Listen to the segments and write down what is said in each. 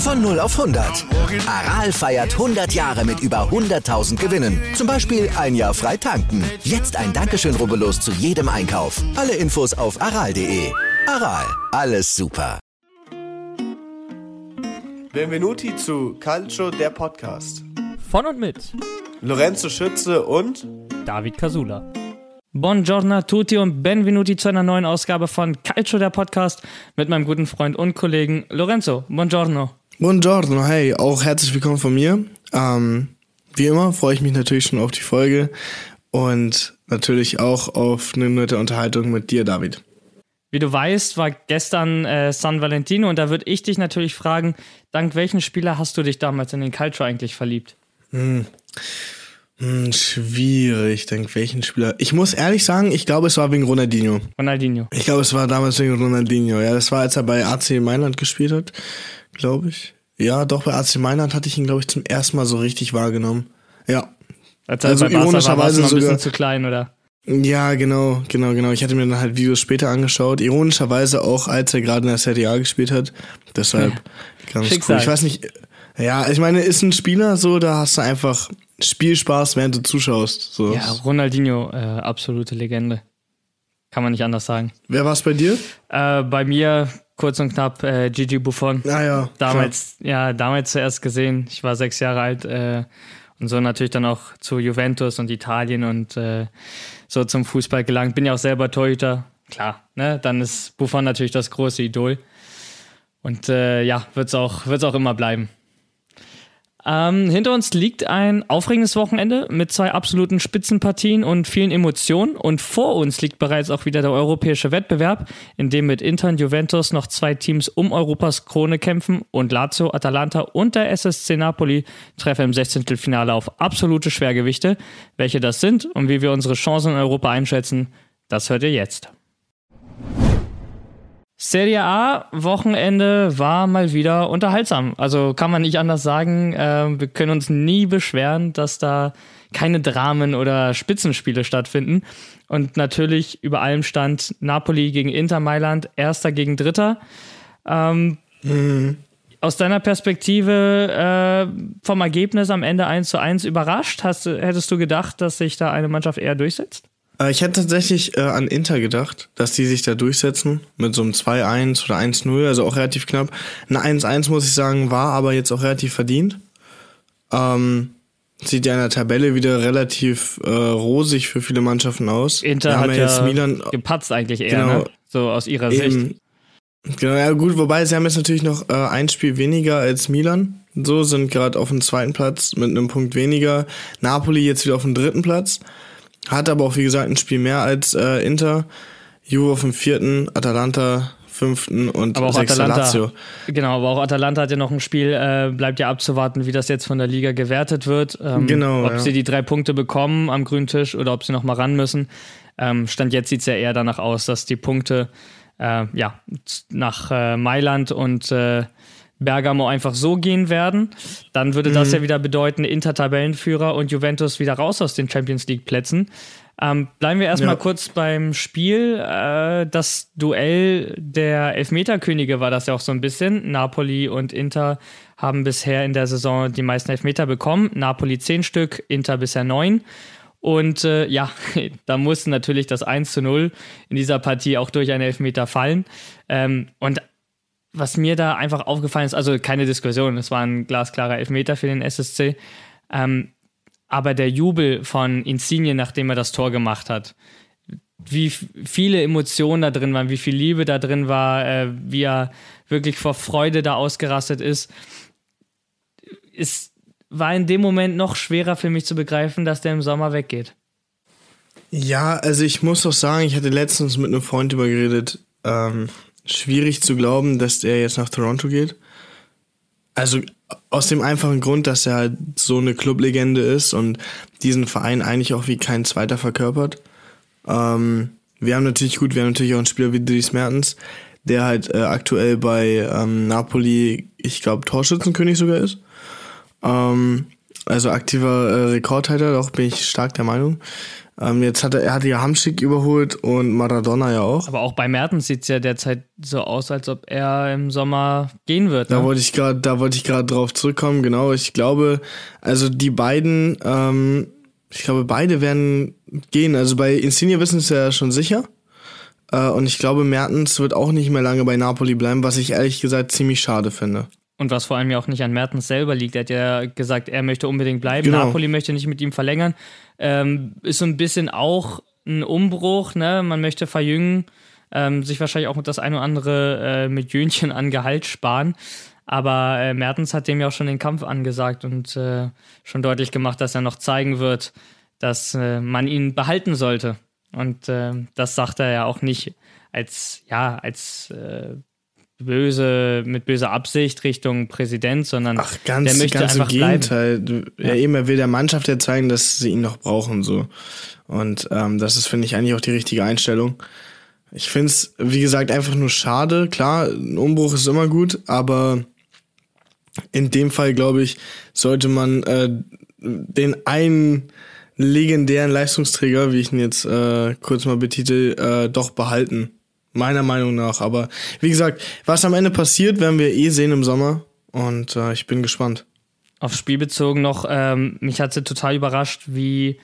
Von 0 auf 100. Aral feiert 100 Jahre mit über 100.000 Gewinnen. Zum Beispiel ein Jahr frei tanken. Jetzt ein Dankeschön, rubbellos zu jedem Einkauf. Alle Infos auf aral.de. Aral, alles super. Benvenuti zu Calcio, der Podcast. Von und mit Lorenzo Schütze und David Casula. Buongiorno a tutti und benvenuti zu einer neuen Ausgabe von Calcio, der Podcast mit meinem guten Freund und Kollegen Lorenzo. Buongiorno. Buongiorno, hey, auch herzlich willkommen von mir. Ähm, wie immer freue ich mich natürlich schon auf die Folge und natürlich auch auf eine nette Unterhaltung mit dir, David. Wie du weißt, war gestern äh, San Valentino und da würde ich dich natürlich fragen, dank welchen Spieler hast du dich damals in den Culture eigentlich verliebt? Hm. Hm, schwierig, dank welchen Spieler. Ich muss ehrlich sagen, ich glaube, es war wegen Ronaldinho. Ronaldinho. Ich glaube, es war damals wegen Ronaldinho. Ja, das war, als er bei AC Mailand gespielt hat glaube ich. Ja, doch, bei AC Mailand hatte ich ihn, glaube ich, zum ersten Mal so richtig wahrgenommen. Ja. Als also bei ironischerweise war, ein bisschen zu klein, oder? Ja, genau, genau, genau. Ich hatte mir dann halt Videos später angeschaut. Ironischerweise auch, als er gerade in der Serie A gespielt hat. Deshalb ja. ganz Schicksal. cool. Ich weiß nicht. Ja, ich meine, ist ein Spieler so, da hast du einfach Spielspaß, während du zuschaust. So. Ja, Ronaldinho, äh, absolute Legende. Kann man nicht anders sagen. Wer war es bei dir? Äh, bei mir kurz und knapp äh, Gigi Buffon. Ah ja. Damals, klar. ja, damals zuerst gesehen. Ich war sechs Jahre alt äh, und so natürlich dann auch zu Juventus und Italien und äh, so zum Fußball gelangt. Bin ja auch selber Torhüter. Klar, ne? Dann ist Buffon natürlich das große Idol. Und äh, ja, wird es auch, wird's auch immer bleiben. Ähm, hinter uns liegt ein aufregendes Wochenende mit zwei absoluten Spitzenpartien und vielen Emotionen. Und vor uns liegt bereits auch wieder der europäische Wettbewerb, in dem mit Inter und Juventus noch zwei Teams um Europas Krone kämpfen und Lazio, Atalanta und der SSC Napoli treffen im 16. Finale auf absolute Schwergewichte. Welche das sind und wie wir unsere Chancen in Europa einschätzen, das hört ihr jetzt. Serie A Wochenende war mal wieder unterhaltsam. Also kann man nicht anders sagen. Äh, wir können uns nie beschweren, dass da keine Dramen oder Spitzenspiele stattfinden. Und natürlich über allem stand Napoli gegen Inter Mailand, Erster gegen Dritter. Ähm, mhm. Aus deiner Perspektive äh, vom Ergebnis am Ende 1 zu 1 überrascht? Hast, hättest du gedacht, dass sich da eine Mannschaft eher durchsetzt? Äh, ich hätte tatsächlich äh, an Inter gedacht, dass die sich da durchsetzen mit so einem 2-1 oder 1-0, also auch relativ knapp. Ein 1-1 muss ich sagen, war aber jetzt auch relativ verdient. Ähm, sieht ja in der Tabelle wieder relativ äh, rosig für viele Mannschaften aus. Inter hat ja jetzt Milan gepatzt eigentlich eher, genau, ne? so aus ihrer eben, Sicht. Genau, ja gut, wobei sie haben jetzt natürlich noch äh, ein Spiel weniger als Milan. So sind gerade auf dem zweiten Platz mit einem Punkt weniger. Napoli jetzt wieder auf dem dritten Platz. Hat aber auch, wie gesagt, ein Spiel mehr als äh, Inter. Juve auf dem vierten, Atalanta fünften und aber auch Atalanta, Lazio. Genau, aber auch Atalanta hat ja noch ein Spiel, äh, bleibt ja abzuwarten, wie das jetzt von der Liga gewertet wird. Ähm, genau. Ob ja. sie die drei Punkte bekommen am grünen Tisch oder ob sie noch mal ran müssen. Ähm, Stand jetzt sieht es ja eher danach aus, dass die Punkte äh, ja, nach äh, Mailand und äh, Bergamo einfach so gehen werden, dann würde das mhm. ja wieder bedeuten, Inter-Tabellenführer und Juventus wieder raus aus den Champions League-Plätzen. Ähm, bleiben wir erstmal ja. kurz beim Spiel. Äh, das Duell der Elfmeterkönige war das ja auch so ein bisschen. Napoli und Inter haben bisher in der Saison die meisten Elfmeter bekommen. Napoli zehn Stück, Inter bisher neun. Und äh, ja, da musste natürlich das 1 zu 0 in dieser Partie auch durch einen Elfmeter fallen. Ähm, und was mir da einfach aufgefallen ist, also keine Diskussion, es war ein glasklarer Elfmeter für den SSC, ähm, aber der Jubel von Insigne, nachdem er das Tor gemacht hat, wie viele Emotionen da drin waren, wie viel Liebe da drin war, äh, wie er wirklich vor Freude da ausgerastet ist, es war in dem Moment noch schwerer für mich zu begreifen, dass der im Sommer weggeht. Ja, also ich muss doch sagen, ich hatte letztens mit einem Freund über geredet, ähm, schwierig zu glauben, dass der jetzt nach Toronto geht. Also aus dem einfachen Grund, dass er halt so eine Clublegende ist und diesen Verein eigentlich auch wie kein zweiter verkörpert. Ähm, wir haben natürlich gut, wir haben natürlich auch einen Spieler wie Dries Mertens, der halt äh, aktuell bei ähm, Napoli, ich glaube, Torschützenkönig sogar ist. Ähm, also aktiver äh, Rekordhalter, doch bin ich stark der Meinung. Ähm, jetzt hat er, er hatte ja Hamschick überholt und Maradona ja auch. Aber auch bei Mertens sieht es ja derzeit so aus, als ob er im Sommer gehen wird. Ne? Da wollte ich gerade, da wollte ich gerade drauf zurückkommen. Genau, ich glaube, also die beiden, ähm, ich glaube, beide werden gehen. Also bei Insigne wissen es ja schon sicher. Äh, und ich glaube, Mertens wird auch nicht mehr lange bei Napoli bleiben, was ich ehrlich gesagt ziemlich schade finde. Und was vor allem ja auch nicht an Mertens selber liegt. Er hat ja gesagt, er möchte unbedingt bleiben. Genau. Napoli möchte nicht mit ihm verlängern. Ähm, ist so ein bisschen auch ein Umbruch, ne? Man möchte verjüngen, ähm, sich wahrscheinlich auch das eine oder andere äh, mit Jönchen an Gehalt sparen. Aber äh, Mertens hat dem ja auch schon den Kampf angesagt und äh, schon deutlich gemacht, dass er noch zeigen wird, dass äh, man ihn behalten sollte. Und äh, das sagt er ja auch nicht als, ja, als äh, böse, mit böser Absicht Richtung Präsident, sondern Ach, ganz, der möchte ganz einfach im Gegenteil. Ja. ja, eben, er will der Mannschaft ja zeigen, dass sie ihn noch brauchen, so. Und ähm, das ist, finde ich, eigentlich auch die richtige Einstellung. Ich finde es, wie gesagt, einfach nur schade. Klar, ein Umbruch ist immer gut, aber in dem Fall, glaube ich, sollte man äh, den einen legendären Leistungsträger, wie ich ihn jetzt äh, kurz mal betitel, äh, doch behalten. Meiner Meinung nach. Aber wie gesagt, was am Ende passiert, werden wir eh sehen im Sommer. Und äh, ich bin gespannt. Aufs Spiel bezogen noch, ähm, mich hat sie total überrascht, wie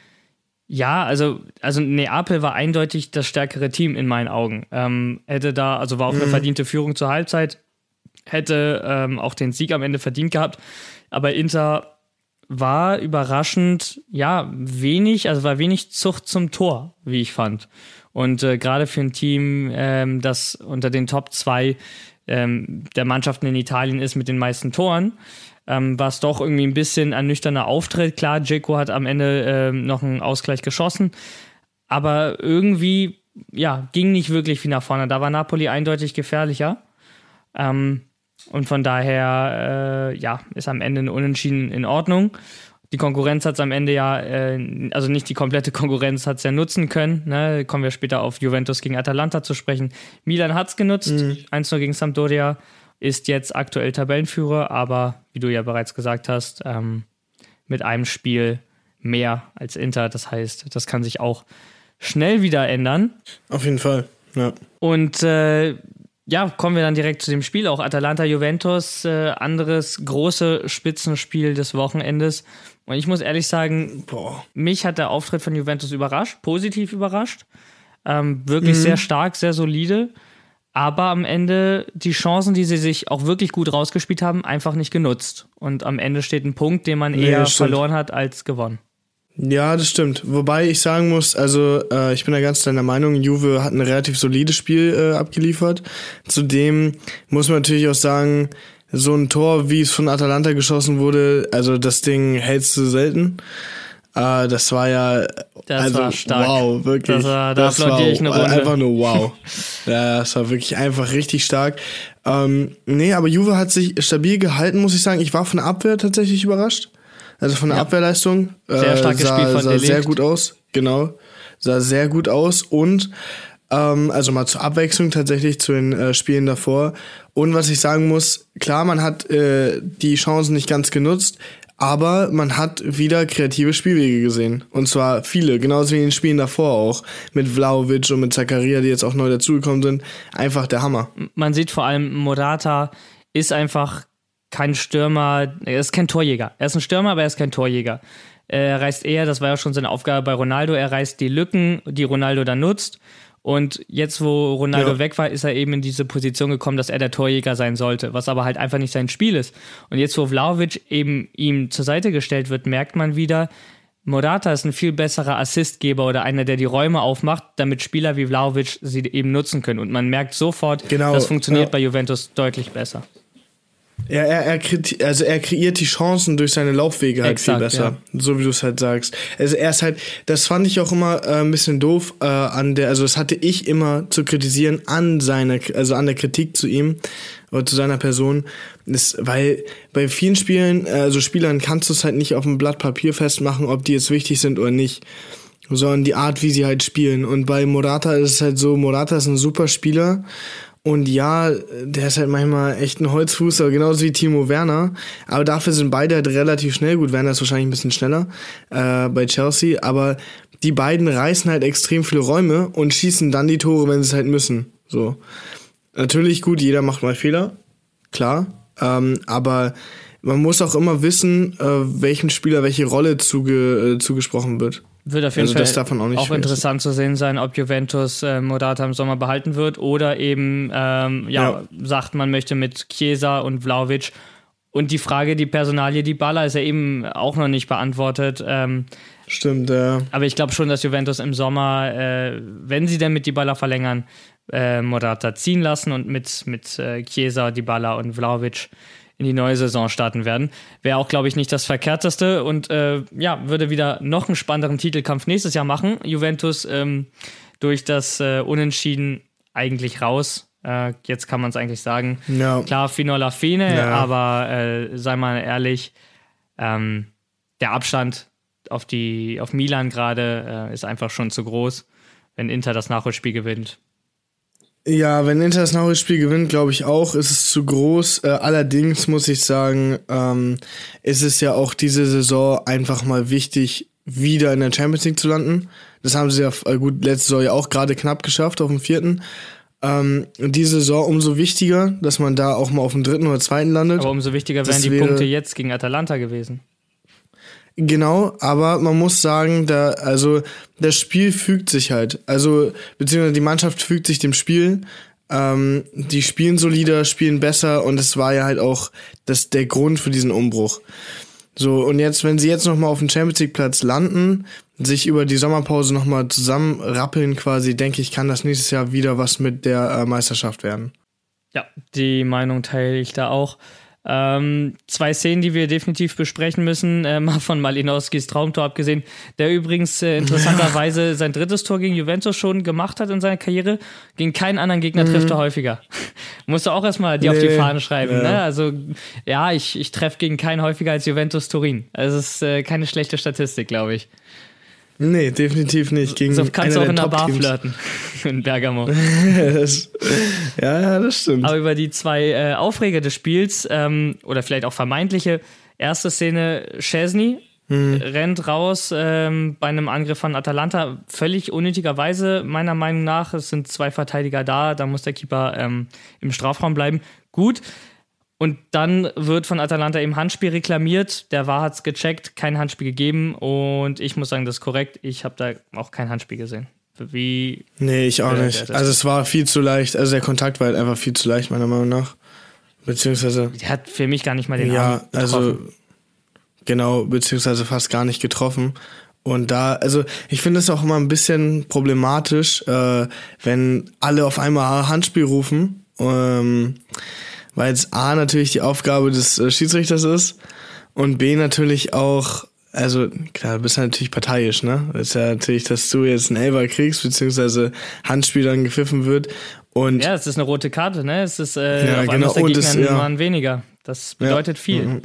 ja, also, also Neapel war eindeutig das stärkere Team in meinen Augen. Ähm, hätte da, also war auch eine mhm. verdiente Führung zur Halbzeit, hätte ähm, auch den Sieg am Ende verdient gehabt. Aber Inter war überraschend, ja, wenig, also war wenig Zucht zum Tor, wie ich fand. Und äh, gerade für ein Team, ähm, das unter den Top 2 ähm, der Mannschaften in Italien ist mit den meisten Toren, ähm, war es doch irgendwie ein bisschen ein nüchterner Auftritt. Klar, Dzeko hat am Ende ähm, noch einen Ausgleich geschossen, aber irgendwie, ja, ging nicht wirklich viel nach vorne. Da war Napoli eindeutig gefährlicher. Ähm, und von daher, äh, ja, ist am Ende ein Unentschieden in Ordnung die Konkurrenz hat es am Ende ja, äh, also nicht die komplette Konkurrenz hat es ja nutzen können. Ne? Kommen wir später auf Juventus gegen Atalanta zu sprechen. Milan hat es genutzt, mhm. 1-0 gegen Sampdoria, ist jetzt aktuell Tabellenführer, aber wie du ja bereits gesagt hast, ähm, mit einem Spiel mehr als Inter. Das heißt, das kann sich auch schnell wieder ändern. Auf jeden Fall, ja. Und äh, ja, kommen wir dann direkt zu dem Spiel. Auch Atalanta-Juventus, äh, anderes große Spitzenspiel des Wochenendes. Und ich muss ehrlich sagen, Boah. mich hat der Auftritt von Juventus überrascht, positiv überrascht. Ähm, wirklich mhm. sehr stark, sehr solide. Aber am Ende die Chancen, die sie sich auch wirklich gut rausgespielt haben, einfach nicht genutzt. Und am Ende steht ein Punkt, den man eher verloren hat als gewonnen. Ja, das stimmt. Wobei ich sagen muss, also äh, ich bin da ganz deiner Meinung, Juve hat ein relativ solides Spiel äh, abgeliefert. Zudem muss man natürlich auch sagen, so ein Tor, wie es von Atalanta geschossen wurde, also das Ding hältst du selten. Äh, das war ja das also, war stark. wow, wirklich. Das war, da das war ich eine Runde. einfach nur wow. ja, das war wirklich einfach richtig stark. Ähm, nee, aber Juve hat sich stabil gehalten, muss ich sagen. Ich war von der Abwehr tatsächlich überrascht. Also von der ja. Abwehrleistung. Sehr äh, starkes sah, Spiel von sah sehr gut aus. Genau. Sah sehr gut aus und ähm, also mal zur Abwechslung tatsächlich zu den äh, Spielen davor. Und was ich sagen muss, klar, man hat äh, die Chancen nicht ganz genutzt, aber man hat wieder kreative Spielwege gesehen. Und zwar viele, genauso wie in den Spielen davor auch. Mit Vlaovic und mit Zakaria, die jetzt auch neu dazugekommen sind. Einfach der Hammer. Man sieht vor allem, Morata ist einfach kein Stürmer, er ist kein Torjäger. Er ist ein Stürmer, aber er ist kein Torjäger. Er reißt eher, das war ja schon seine Aufgabe bei Ronaldo, er reißt die Lücken, die Ronaldo dann nutzt und jetzt, wo Ronaldo ja. weg war, ist er eben in diese Position gekommen, dass er der Torjäger sein sollte, was aber halt einfach nicht sein Spiel ist. Und jetzt, wo Vlaovic eben ihm zur Seite gestellt wird, merkt man wieder, Morata ist ein viel besserer Assistgeber oder einer, der die Räume aufmacht, damit Spieler wie Vlaovic sie eben nutzen können. Und man merkt sofort, genau, das funktioniert ja. bei Juventus deutlich besser. Ja, er, er, also er kreiert die Chancen durch seine Laufwege halt Exakt, viel besser. Ja. So wie du es halt sagst. Also er ist halt, das fand ich auch immer äh, ein bisschen doof äh, an der, also das hatte ich immer zu kritisieren an seiner, also an der Kritik zu ihm oder zu seiner Person. Das, weil bei vielen Spielen, also Spielern kannst du es halt nicht auf dem Blatt Papier festmachen, ob die jetzt wichtig sind oder nicht sondern die Art, wie sie halt spielen. Und bei Morata ist es halt so, Morata ist ein super Spieler und ja, der ist halt manchmal echt ein Holzfuß, aber genauso wie Timo Werner. Aber dafür sind beide halt relativ schnell. Gut, Werner ist wahrscheinlich ein bisschen schneller äh, bei Chelsea, aber die beiden reißen halt extrem viele Räume und schießen dann die Tore, wenn sie es halt müssen. So. Natürlich gut, jeder macht mal Fehler, klar. Ähm, aber man muss auch immer wissen, äh, welchem Spieler welche Rolle zuge, äh, zugesprochen wird. Wird auf jeden also Fall auch, auch interessant zu sehen sein, ob Juventus äh, Modata im Sommer behalten wird oder eben ähm, ja, ja, sagt, man möchte mit Chiesa und Vlaovic. Und die Frage, die Personalie, die Baller ist ja eben auch noch nicht beantwortet. Ähm, Stimmt, ja. Aber ich glaube schon, dass Juventus im Sommer, äh, wenn sie denn mit die Baller verlängern, äh, Morata ziehen lassen und mit, mit äh, Chiesa, Dybala und Vlaovic in die neue Saison starten werden. Wäre auch, glaube ich, nicht das Verkehrteste und äh, ja, würde wieder noch einen spannenderen Titelkampf nächstes Jahr machen. Juventus ähm, durch das äh, Unentschieden eigentlich raus. Äh, jetzt kann man es eigentlich sagen. Ja. Klar, Finola Fine, ja. aber äh, sei mal ehrlich, ähm, der Abstand auf, die, auf Milan gerade äh, ist einfach schon zu groß, wenn Inter das Nachholspiel gewinnt. Ja, wenn Inter das Nachholspiel gewinnt, glaube ich auch, ist es zu groß. Äh, allerdings muss ich sagen, ähm, ist es ja auch diese Saison einfach mal wichtig, wieder in der Champions League zu landen. Das haben sie ja äh, gut letzte Saison ja auch gerade knapp geschafft auf dem vierten. Ähm, diese Saison umso wichtiger, dass man da auch mal auf dem dritten oder zweiten landet. Aber umso wichtiger wären die Punkte jetzt gegen Atalanta gewesen. Genau, aber man muss sagen, da, also das Spiel fügt sich halt. Also, beziehungsweise die Mannschaft fügt sich dem Spiel. Ähm, die spielen solider, spielen besser und es war ja halt auch das, der Grund für diesen Umbruch. So, und jetzt, wenn sie jetzt nochmal auf dem Champions League Platz landen, sich über die Sommerpause nochmal zusammenrappeln quasi, denke ich, kann das nächstes Jahr wieder was mit der äh, Meisterschaft werden. Ja, die Meinung teile ich da auch. Ähm, zwei Szenen, die wir definitiv besprechen müssen, äh, mal von Malinowskis Traumtor abgesehen, der übrigens äh, interessanterweise sein drittes Tor gegen Juventus schon gemacht hat in seiner Karriere. Gegen keinen anderen Gegner mhm. trifft er häufiger. Musst du auch erstmal die nee. auf die Fahne schreiben. Ja. Ne? Also ja, ich, ich treffe gegen keinen häufiger als Juventus Turin. Also es ist äh, keine schlechte Statistik, glaube ich. Nee, definitiv nicht. Gegen so kannst du auch in der Bar flirten. In Bergamo. ja, ja, das stimmt. Aber über die zwei äh, Aufreger des Spiels, ähm, oder vielleicht auch vermeintliche, erste Szene, Chesney hm. rennt raus ähm, bei einem Angriff von Atalanta, völlig unnötigerweise, meiner Meinung nach. Es sind zwei Verteidiger da, da muss der Keeper ähm, im Strafraum bleiben. Gut. Und dann wird von Atalanta eben Handspiel reklamiert. Der war hat's gecheckt, kein Handspiel gegeben. Und ich muss sagen, das ist korrekt. Ich habe da auch kein Handspiel gesehen. Wie. Nee, ich auch nicht. Also es war viel zu leicht. Also der Kontakt war halt einfach viel zu leicht, meiner Meinung nach. Beziehungsweise. Der hat für mich gar nicht mal den ja, getroffen. also genau, beziehungsweise fast gar nicht getroffen. Und da, also ich finde es auch immer ein bisschen problematisch, äh, wenn alle auf einmal Handspiel rufen. Ähm, weil es A natürlich die Aufgabe des äh, Schiedsrichters ist und B natürlich auch, also klar, du bist ja natürlich parteiisch, ne? Das ist ja natürlich, dass du jetzt einen Elber kriegst, beziehungsweise Handspiel dann gepfiffen wird. Und ja, es ist eine rote Karte, ne? Es ist äh, ja, auf genau. der Gegner das, ja. weniger. Das bedeutet ja. viel. Mhm.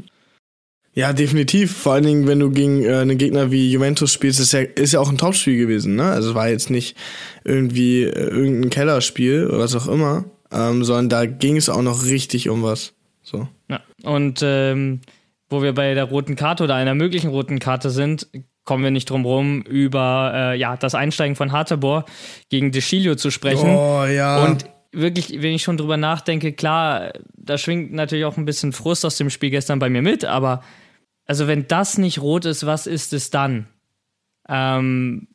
Ja, definitiv. Vor allen Dingen, wenn du gegen äh, einen Gegner wie Juventus spielst, ist ja, ist ja auch ein Topspiel gewesen, ne? Also es war jetzt nicht irgendwie äh, irgendein Kellerspiel oder was auch immer ähm, sondern da ging es auch noch richtig um was. So. Ja. Und ähm, wo wir bei der roten Karte oder einer möglichen roten Karte sind, kommen wir nicht drum rum, über äh, ja, das Einsteigen von Hartebor gegen Deschilio zu sprechen. Oh, ja. Und wirklich, wenn ich schon drüber nachdenke, klar, da schwingt natürlich auch ein bisschen Frust aus dem Spiel gestern bei mir mit, aber also wenn das nicht rot ist, was ist es dann? Ähm,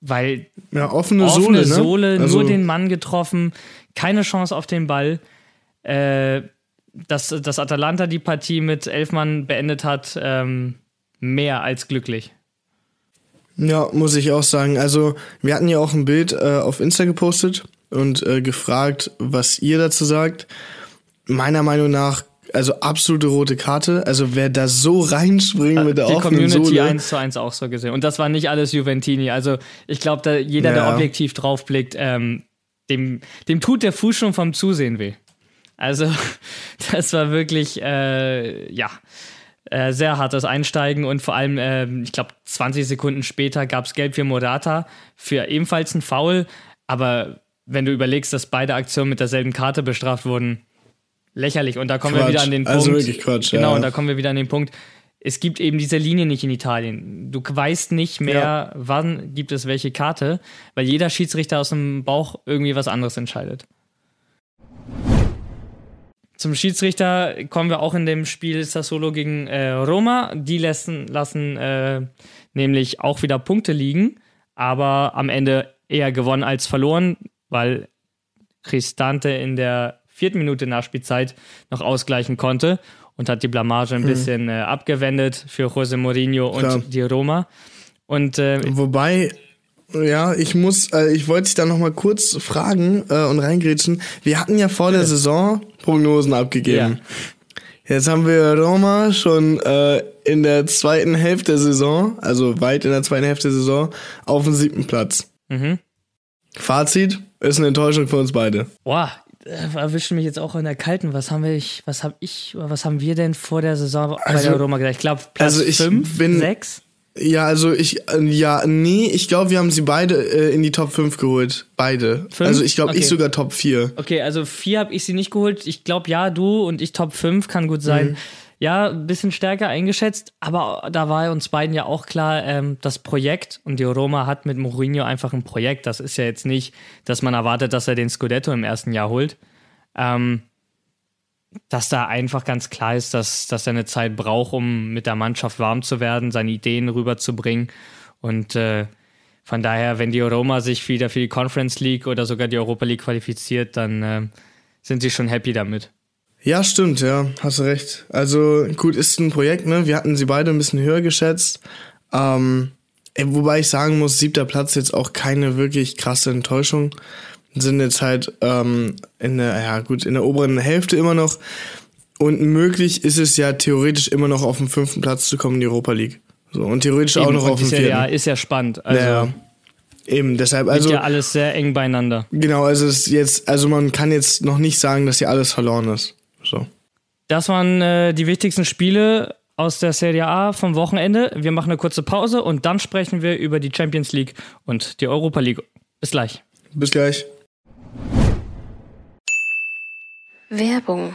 weil ja, offene, offene Sohle, Sohle ne? also nur den Mann getroffen keine Chance auf den Ball. Äh, dass, dass Atalanta die Partie mit elf Mann beendet hat, ähm, mehr als glücklich. Ja, muss ich auch sagen. Also, wir hatten ja auch ein Bild äh, auf Insta gepostet und äh, gefragt, was ihr dazu sagt. Meiner Meinung nach also absolute rote Karte. Also wer da so reinspringt ja, mit der die Community Sohle. 1 zu 1 auch so gesehen. Und das war nicht alles Juventini. Also ich glaube, jeder, ja. der objektiv draufblickt, ähm, dem, dem tut der Fuß schon vom Zusehen weh. Also das war wirklich, äh, ja, äh, sehr hartes Einsteigen und vor allem, äh, ich glaube, 20 Sekunden später gab es Gelb für Morata für ebenfalls ein Foul. Aber wenn du überlegst, dass beide Aktionen mit derselben Karte bestraft wurden, lächerlich. Und da kommen Quatsch. wir wieder an den also Punkt. Also wirklich Quatsch. Genau, ja. und da kommen wir wieder an den Punkt. Es gibt eben diese Linie nicht in Italien. Du weißt nicht mehr, ja. wann gibt es welche Karte, weil jeder Schiedsrichter aus dem Bauch irgendwie was anderes entscheidet. Zum Schiedsrichter kommen wir auch in dem Spiel Sassolo gegen äh, Roma. Die lassen, lassen äh, nämlich auch wieder Punkte liegen, aber am Ende eher gewonnen als verloren, weil Cristante in der vierten Minute Nachspielzeit noch ausgleichen konnte und hat die Blamage ein mhm. bisschen äh, abgewendet für José Mourinho und Klar. die Roma. Und, äh, Wobei, ja, ich muss, äh, ich wollte dich da noch mal kurz fragen äh, und reingrätschen. Wir hatten ja vor der Saison Prognosen abgegeben. Ja. Jetzt haben wir Roma schon äh, in der zweiten Hälfte der Saison, also weit in der zweiten Hälfte der Saison, auf dem siebten Platz. Mhm. Fazit ist eine Enttäuschung für uns beide. Boah, erwischen mich jetzt auch in der kalten. Was haben wir, was habe ich, was haben wir denn vor der Saison bei also, der Roma gedacht? Ich glaube Platz 5, 6. Ja, also ich, äh, ja, nee, ich glaube, wir haben sie beide äh, in die Top 5 geholt. Beide. Fünf? Also ich glaube, okay. ich sogar Top 4. Okay, also 4 habe ich sie nicht geholt. Ich glaube, ja, du und ich Top 5 kann gut sein. Mhm. Ja, ein bisschen stärker eingeschätzt, aber da war uns beiden ja auch klar, ähm, das Projekt und die Roma hat mit Mourinho einfach ein Projekt. Das ist ja jetzt nicht, dass man erwartet, dass er den Scudetto im ersten Jahr holt. Ähm, dass da einfach ganz klar ist, dass, dass er eine Zeit braucht, um mit der Mannschaft warm zu werden, seine Ideen rüberzubringen. Und äh, von daher, wenn die Roma sich wieder für die Conference League oder sogar die Europa League qualifiziert, dann äh, sind sie schon happy damit. Ja, stimmt, ja, hast du recht. Also gut, ist ein Projekt, ne? Wir hatten sie beide ein bisschen höher geschätzt. Ähm, wobei ich sagen muss, siebter Platz jetzt auch keine wirklich krasse Enttäuschung sind jetzt halt ähm, in der, ja gut, in der oberen Hälfte immer noch. Und möglich ist es ja theoretisch immer noch auf den fünften Platz zu kommen in die Europa League. So, und theoretisch Eben, auch noch auf den vierten. Ja, ist ja spannend. Also ja, Eben, deshalb, also. Ja alles sehr eng beieinander. Genau, also es ist jetzt, also man kann jetzt noch nicht sagen, dass hier alles verloren ist. So. Das waren äh, die wichtigsten Spiele aus der Serie A vom Wochenende. Wir machen eine kurze Pause und dann sprechen wir über die Champions League und die Europa League. Bis gleich. Bis gleich. Werbung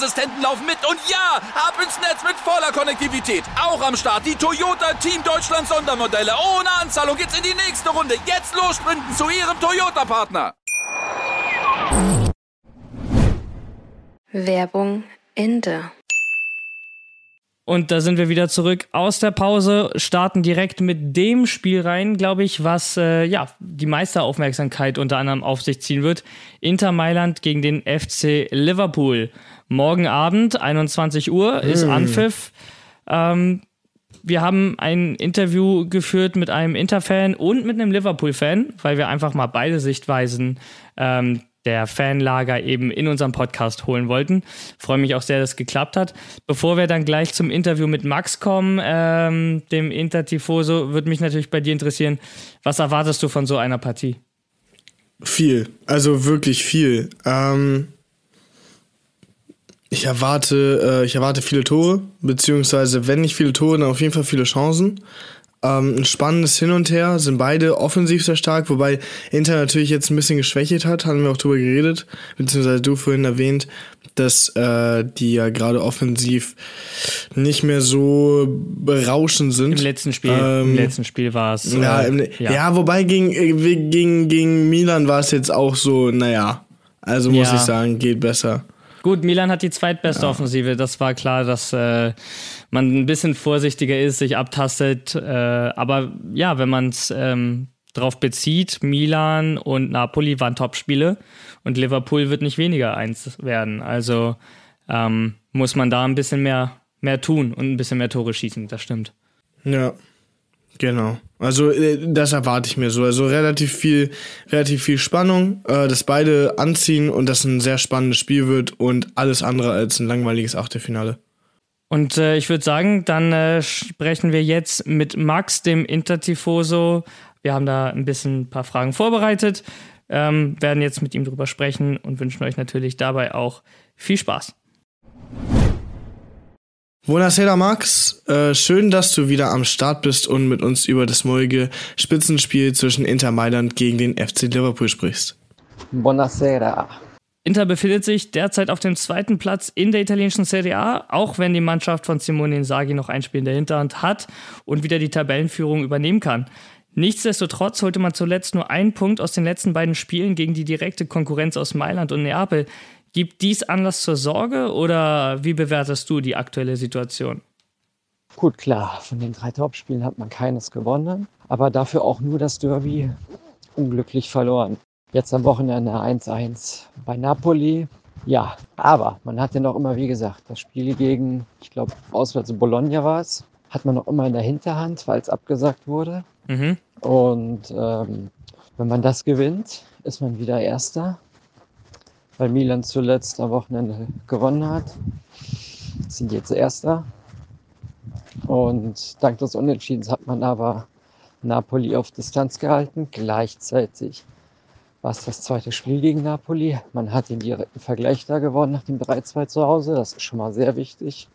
laufen mit. Und ja, ab ins Netz mit voller Konnektivität. Auch am Start die Toyota Team Deutschland Sondermodelle. Ohne Anzahlung geht's in die nächste Runde. Jetzt los sprinten zu ihrem Toyota-Partner. Werbung Ende. Und da sind wir wieder zurück aus der Pause, starten direkt mit dem Spiel rein, glaube ich, was äh, ja die meiste Aufmerksamkeit unter anderem auf sich ziehen wird. Inter Mailand gegen den FC Liverpool. Morgen Abend, 21 Uhr, ist hm. Anpfiff. Ähm, wir haben ein Interview geführt mit einem Inter-Fan und mit einem Liverpool-Fan, weil wir einfach mal beide Sichtweisen ähm, der Fanlager eben in unserem Podcast holen wollten. Freue mich auch sehr, dass es geklappt hat. Bevor wir dann gleich zum Interview mit Max kommen, ähm, dem Intertifoso, würde mich natürlich bei dir interessieren, was erwartest du von so einer Partie? Viel, also wirklich viel. Ähm, ich erwarte, äh, ich erwarte viele Tore, beziehungsweise wenn nicht viele Tore, dann auf jeden Fall viele Chancen. Ähm, ein spannendes Hin und Her, sind beide offensiv sehr stark, wobei Inter natürlich jetzt ein bisschen geschwächt hat, haben wir auch drüber geredet, beziehungsweise du vorhin erwähnt, dass äh, die ja gerade offensiv nicht mehr so berauschend sind. Im letzten Spiel, ähm, im letzten Spiel war es. Äh, ja, ja, ja. wobei gegen, äh, gegen, gegen Milan war es jetzt auch so, naja, also muss ja. ich sagen, geht besser. Gut, Milan hat die zweitbeste ja. Offensive. Das war klar, dass äh, man ein bisschen vorsichtiger ist, sich abtastet. Äh, aber ja, wenn man es ähm, drauf bezieht, Milan und Napoli waren Topspiele und Liverpool wird nicht weniger eins werden. Also ähm, muss man da ein bisschen mehr, mehr tun und ein bisschen mehr Tore schießen. Das stimmt. Ja, genau. Also äh, das erwarte ich mir so. Also relativ viel, relativ viel Spannung, äh, dass beide anziehen und das ein sehr spannendes Spiel wird und alles andere als ein langweiliges Achtelfinale. Und äh, ich würde sagen, dann äh, sprechen wir jetzt mit Max, dem Intertifoso. Wir haben da ein bisschen ein paar Fragen vorbereitet, ähm, werden jetzt mit ihm drüber sprechen und wünschen euch natürlich dabei auch viel Spaß. Buonasera Max, äh, schön, dass du wieder am Start bist und mit uns über das morgige Spitzenspiel zwischen Inter Mailand gegen den FC Liverpool sprichst. Buonasera. Inter befindet sich derzeit auf dem zweiten Platz in der italienischen Serie A, auch wenn die Mannschaft von Simone Inzaghi noch ein Spiel in der Hinterhand hat und wieder die Tabellenführung übernehmen kann. Nichtsdestotrotz holte man zuletzt nur einen Punkt aus den letzten beiden Spielen gegen die direkte Konkurrenz aus Mailand und Neapel. Gibt dies Anlass zur Sorge oder wie bewertest du die aktuelle Situation? Gut, klar, von den drei Topspielen hat man keines gewonnen, aber dafür auch nur das Derby unglücklich verloren. Jetzt am Wochenende 1-1 bei Napoli. Ja, aber man hat ja noch immer, wie gesagt, das Spiel gegen, ich glaube, auswärts Bologna war es, hat man noch immer in der Hinterhand, weil es abgesagt wurde. Mhm. Und ähm, wenn man das gewinnt, ist man wieder Erster weil Milan zuletzt am Wochenende gewonnen hat. Sind jetzt Erster. Und dank des Unentschiedens hat man aber Napoli auf Distanz gehalten. Gleichzeitig war es das zweite Spiel gegen Napoli. Man hat den direkten Vergleich da gewonnen nach dem 3-2 zu Hause. Das ist schon mal sehr wichtig.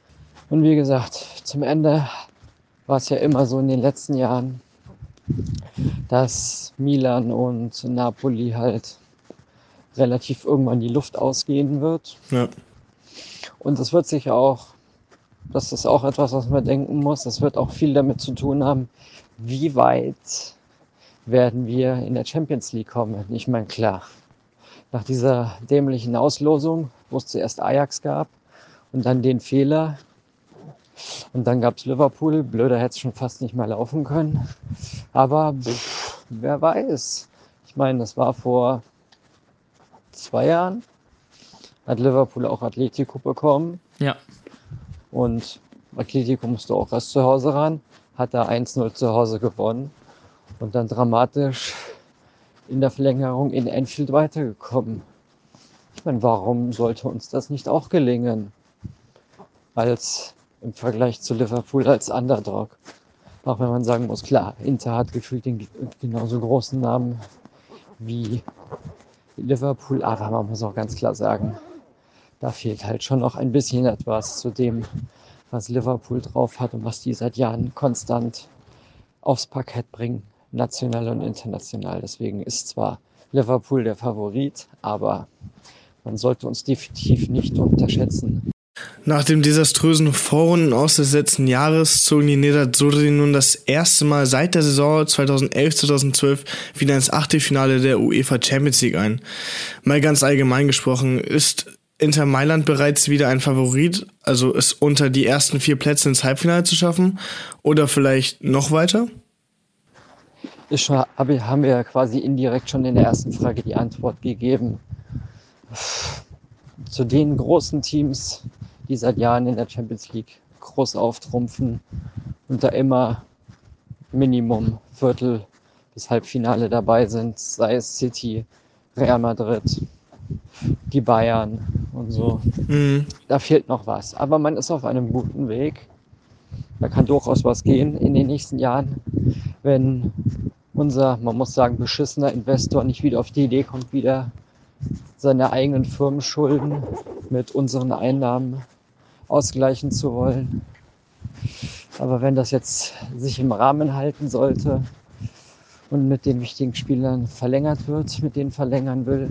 Und wie gesagt, zum Ende war es ja immer so in den letzten Jahren, dass Milan und Napoli halt relativ irgendwann die Luft ausgehen wird. Ja. Und es wird sich auch, das ist auch etwas, was man denken muss, das wird auch viel damit zu tun haben, wie weit werden wir in der Champions League kommen. Ich meine, klar, nach dieser dämlichen Auslosung, wo es zuerst Ajax gab und dann den Fehler und dann gab es Liverpool, blöder hätte es schon fast nicht mehr laufen können. Aber pff, wer weiß. Ich meine, das war vor zwei Jahren hat Liverpool auch Atletico bekommen. Ja. Und Atletico musste auch erst zu Hause ran, hat da 1-0 zu Hause gewonnen und dann dramatisch in der Verlängerung in Enfield weitergekommen. Ich meine, warum sollte uns das nicht auch gelingen? Als im Vergleich zu Liverpool als Underdog. Auch wenn man sagen muss, klar, Inter hat gefühlt den genauso großen Namen wie Liverpool, aber man muss auch ganz klar sagen, da fehlt halt schon noch ein bisschen etwas zu dem, was Liverpool drauf hat und was die seit Jahren konstant aufs Parkett bringen, national und international. Deswegen ist zwar Liverpool der Favorit, aber man sollte uns definitiv nicht unterschätzen. Nach dem desaströsen Vorrunden aus des letzten Jahres zogen die Nerazzurri nun das erste Mal seit der Saison 2011-2012 wieder ins Achtelfinale der UEFA Champions League ein. Mal ganz allgemein gesprochen, ist Inter Mailand bereits wieder ein Favorit, also es unter die ersten vier Plätze ins Halbfinale zu schaffen oder vielleicht noch weiter? Schon, haben wir ja quasi indirekt schon in der ersten Frage die Antwort gegeben. Zu den großen Teams die seit Jahren in der Champions League groß auftrumpfen und da immer Minimum Viertel bis Halbfinale dabei sind, sei es City, Real Madrid, die Bayern und so. Mhm. Da fehlt noch was. Aber man ist auf einem guten Weg. Da kann durchaus was gehen in den nächsten Jahren, wenn unser, man muss sagen, beschissener Investor nicht wieder auf die Idee kommt, wieder seine eigenen Firmenschulden mit unseren Einnahmen ausgleichen zu wollen. Aber wenn das jetzt sich im Rahmen halten sollte und mit den wichtigen Spielern verlängert wird, mit denen verlängern will,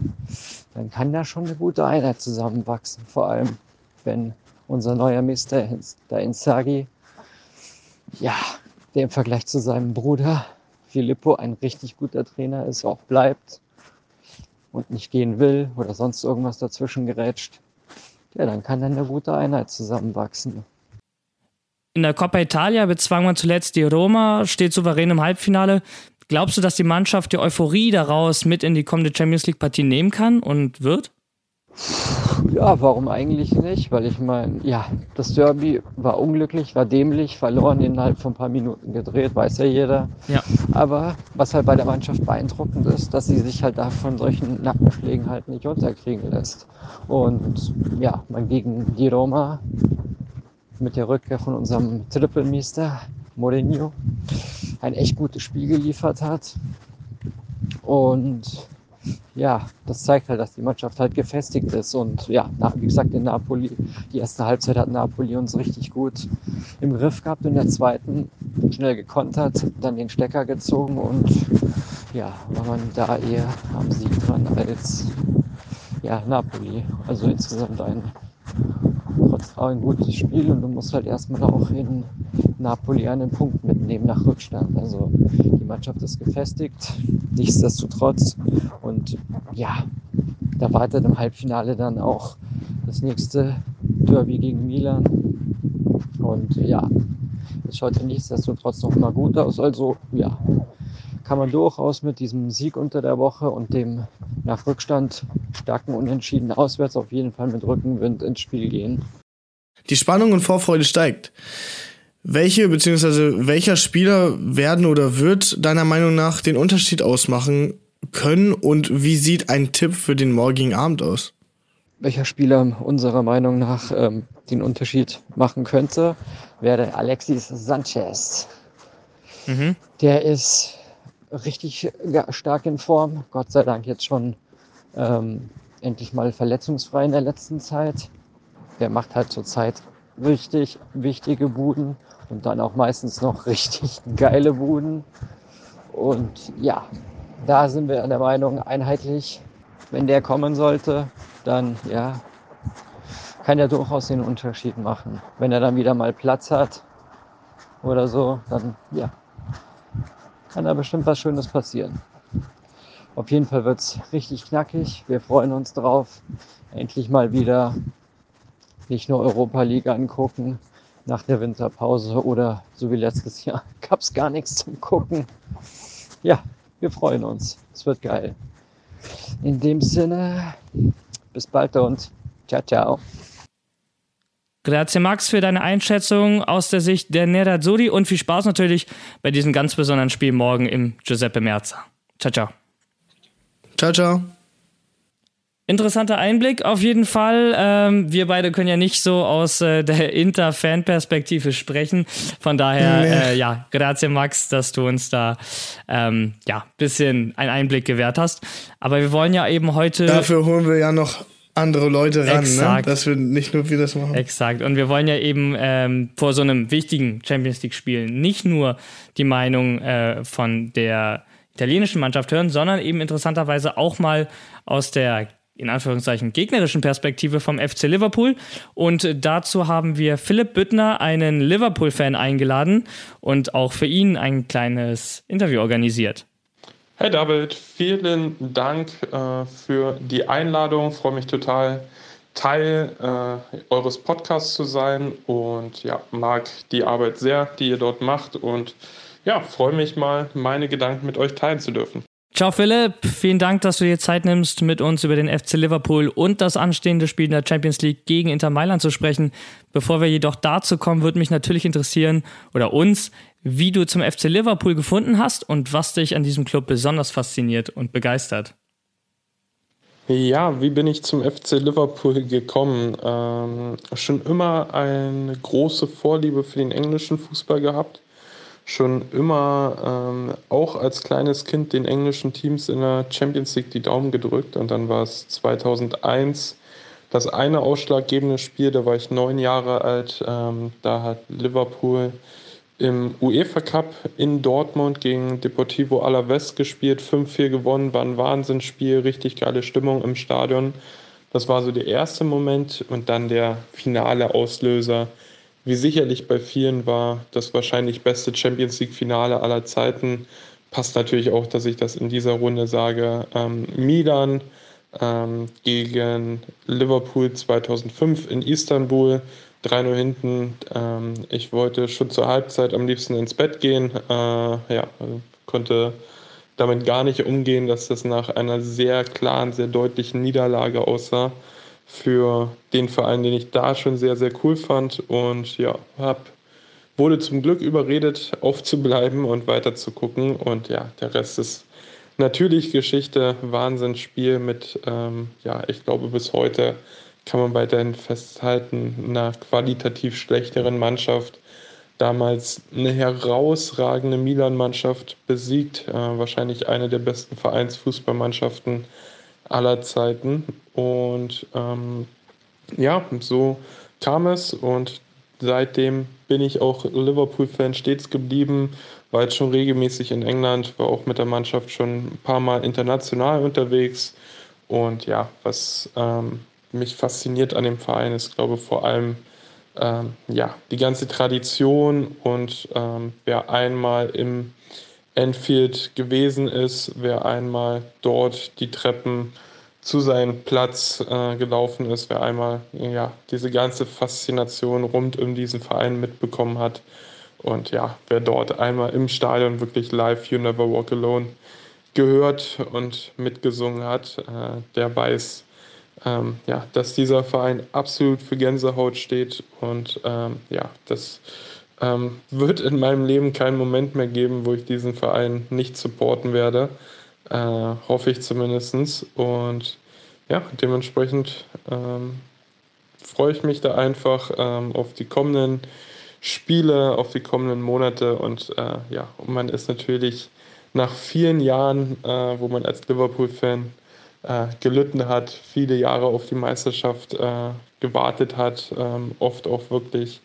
dann kann da schon eine gute Einheit zusammenwachsen. Vor allem, wenn unser neuer Mister, der Inzaghi, ja, der im Vergleich zu seinem Bruder Filippo ein richtig guter Trainer ist, auch bleibt und nicht gehen will oder sonst irgendwas dazwischen gerätscht ja, dann kann dann eine gute Einheit zusammenwachsen. In der Coppa Italia bezwang man zuletzt die Roma, steht souverän im Halbfinale. Glaubst du, dass die Mannschaft die Euphorie daraus mit in die kommende Champions League Partie nehmen kann und wird? Ja, warum eigentlich nicht? Weil ich meine, ja, das Derby war unglücklich, war dämlich, verloren innerhalb von ein paar Minuten gedreht, weiß ja jeder. Ja. Aber was halt bei der Mannschaft beeindruckend ist, dass sie sich halt da von solchen Nackenschlägen halt nicht unterkriegen lässt. Und ja, man gegen die Roma mit der Rückkehr von unserem Trippelmeister Mourinho ein echt gutes Spiel geliefert hat. Und ja, das zeigt halt, dass die Mannschaft halt gefestigt ist. Und ja, wie gesagt, in Napoli, die erste Halbzeit hat Napoli uns richtig gut im Griff gehabt. In der zweiten schnell gekontert, dann den Stecker gezogen und ja, war man da eher am Sieg dran als ja, Napoli. Also insgesamt ein trotzdem ein gutes Spiel und du musst halt erstmal auch in Napoli einen Punkt mitnehmen nach Rückstand. Also die Mannschaft ist gefestigt, nichtsdestotrotz. Und ja, da wartet im Halbfinale dann auch das nächste Derby gegen Milan. Und ja, es schaut ja nichtsdestotrotz noch mal gut aus. Also ja, kann man durchaus mit diesem Sieg unter der Woche und dem nach Rückstand starken Unentschieden auswärts auf jeden Fall mit Rückenwind ins Spiel gehen. Die Spannung und Vorfreude steigt. Welche bzw. welcher Spieler werden oder wird deiner Meinung nach den Unterschied ausmachen können und wie sieht ein Tipp für den morgigen Abend aus? Welcher Spieler unserer Meinung nach ähm, den Unterschied machen könnte, wäre Alexis Sanchez. Mhm. Der ist richtig stark in Form. Gott sei Dank jetzt schon ähm, endlich mal verletzungsfrei in der letzten Zeit. Der macht halt zurzeit richtig wichtige Buden und dann auch meistens noch richtig geile Buden. Und ja, da sind wir der Meinung einheitlich, wenn der kommen sollte, dann ja, kann er durchaus den Unterschied machen. Wenn er dann wieder mal Platz hat oder so, dann ja, kann da bestimmt was Schönes passieren. Auf jeden Fall wird es richtig knackig. Wir freuen uns drauf. Endlich mal wieder nicht nur Europa League angucken nach der Winterpause oder so wie letztes Jahr gab es gar nichts zum Gucken. Ja, wir freuen uns. Es wird geil. In dem Sinne, bis bald und ciao, ciao. Grazie Max für deine Einschätzung aus der Sicht der Nerazzurri und viel Spaß natürlich bei diesem ganz besonderen Spiel morgen im Giuseppe Merza. Ciao, ciao. Ciao, ciao. Interessanter Einblick auf jeden Fall. Ähm, wir beide können ja nicht so aus äh, der Inter-Fan-Perspektive sprechen. Von daher, nee. äh, ja, grazie Max, dass du uns da ähm, ja bisschen einen Einblick gewährt hast. Aber wir wollen ja eben heute. Dafür holen wir ja noch andere Leute ran, ne? dass wir nicht nur wir das machen. Exakt. Und wir wollen ja eben ähm, vor so einem wichtigen Champions League-Spiel nicht nur die Meinung äh, von der italienischen Mannschaft hören, sondern eben interessanterweise auch mal aus der in Anführungszeichen gegnerischen Perspektive vom FC Liverpool. Und dazu haben wir Philipp Büttner, einen Liverpool-Fan, eingeladen und auch für ihn ein kleines Interview organisiert. Hey David, vielen Dank äh, für die Einladung. Ich freue mich total, Teil äh, eures Podcasts zu sein und ja, mag die Arbeit sehr, die ihr dort macht und ja, freue mich mal, meine Gedanken mit euch teilen zu dürfen. Ciao Philipp, vielen Dank, dass du dir Zeit nimmst, mit uns über den FC Liverpool und das anstehende Spiel in der Champions League gegen Inter Mailand zu sprechen. Bevor wir jedoch dazu kommen, würde mich natürlich interessieren, oder uns, wie du zum FC Liverpool gefunden hast und was dich an diesem Club besonders fasziniert und begeistert. Ja, wie bin ich zum FC Liverpool gekommen? Ähm, schon immer eine große Vorliebe für den englischen Fußball gehabt. Schon immer ähm, auch als kleines Kind den englischen Teams in der Champions League die Daumen gedrückt. Und dann war es 2001 das eine ausschlaggebende Spiel, da war ich neun Jahre alt. Ähm, da hat Liverpool im UEFA Cup in Dortmund gegen Deportivo Alaves gespielt, 5-4 gewonnen, war ein Wahnsinnsspiel, richtig geile Stimmung im Stadion. Das war so der erste Moment und dann der finale Auslöser, wie sicherlich bei vielen war, das wahrscheinlich beste Champions League-Finale aller Zeiten. Passt natürlich auch, dass ich das in dieser Runde sage. Ähm, Milan ähm, gegen Liverpool 2005 in Istanbul. 3-0 hinten. Ähm, ich wollte schon zur Halbzeit am liebsten ins Bett gehen. Äh, ja, konnte damit gar nicht umgehen, dass das nach einer sehr klaren, sehr deutlichen Niederlage aussah für den Verein, den ich da schon sehr, sehr cool fand. Und ja, hab, wurde zum Glück überredet, aufzubleiben und weiter zu gucken. Und ja, der Rest ist natürlich Geschichte, Wahnsinnsspiel mit, ähm, ja, ich glaube bis heute kann man weiterhin festhalten, einer qualitativ schlechteren Mannschaft. Damals eine herausragende Milan-Mannschaft besiegt, äh, wahrscheinlich eine der besten Vereinsfußballmannschaften aller Zeiten. Und ähm, ja, so kam es und seitdem bin ich auch Liverpool-Fan stets geblieben, war jetzt schon regelmäßig in England, war auch mit der Mannschaft schon ein paar Mal international unterwegs. Und ja, was ähm, mich fasziniert an dem Verein ist, glaube ich, vor allem ähm, ja, die ganze Tradition und ähm, wer einmal im Enfield gewesen ist, wer einmal dort die Treppen zu seinem Platz äh, gelaufen ist, wer einmal ja, diese ganze Faszination rund um diesen Verein mitbekommen hat. Und ja, wer dort einmal im Stadion wirklich live You Never Walk Alone gehört und mitgesungen hat, äh, der weiß, ähm, ja, dass dieser Verein absolut für Gänsehaut steht. Und ähm, ja, das ähm, wird in meinem Leben keinen Moment mehr geben, wo ich diesen Verein nicht supporten werde. Äh, hoffe ich zumindest. Und ja, dementsprechend ähm, freue ich mich da einfach ähm, auf die kommenden Spiele, auf die kommenden Monate. Und äh, ja, und man ist natürlich nach vielen Jahren, äh, wo man als Liverpool-Fan äh, gelitten hat, viele Jahre auf die Meisterschaft äh, gewartet hat, ähm, oft auch wirklich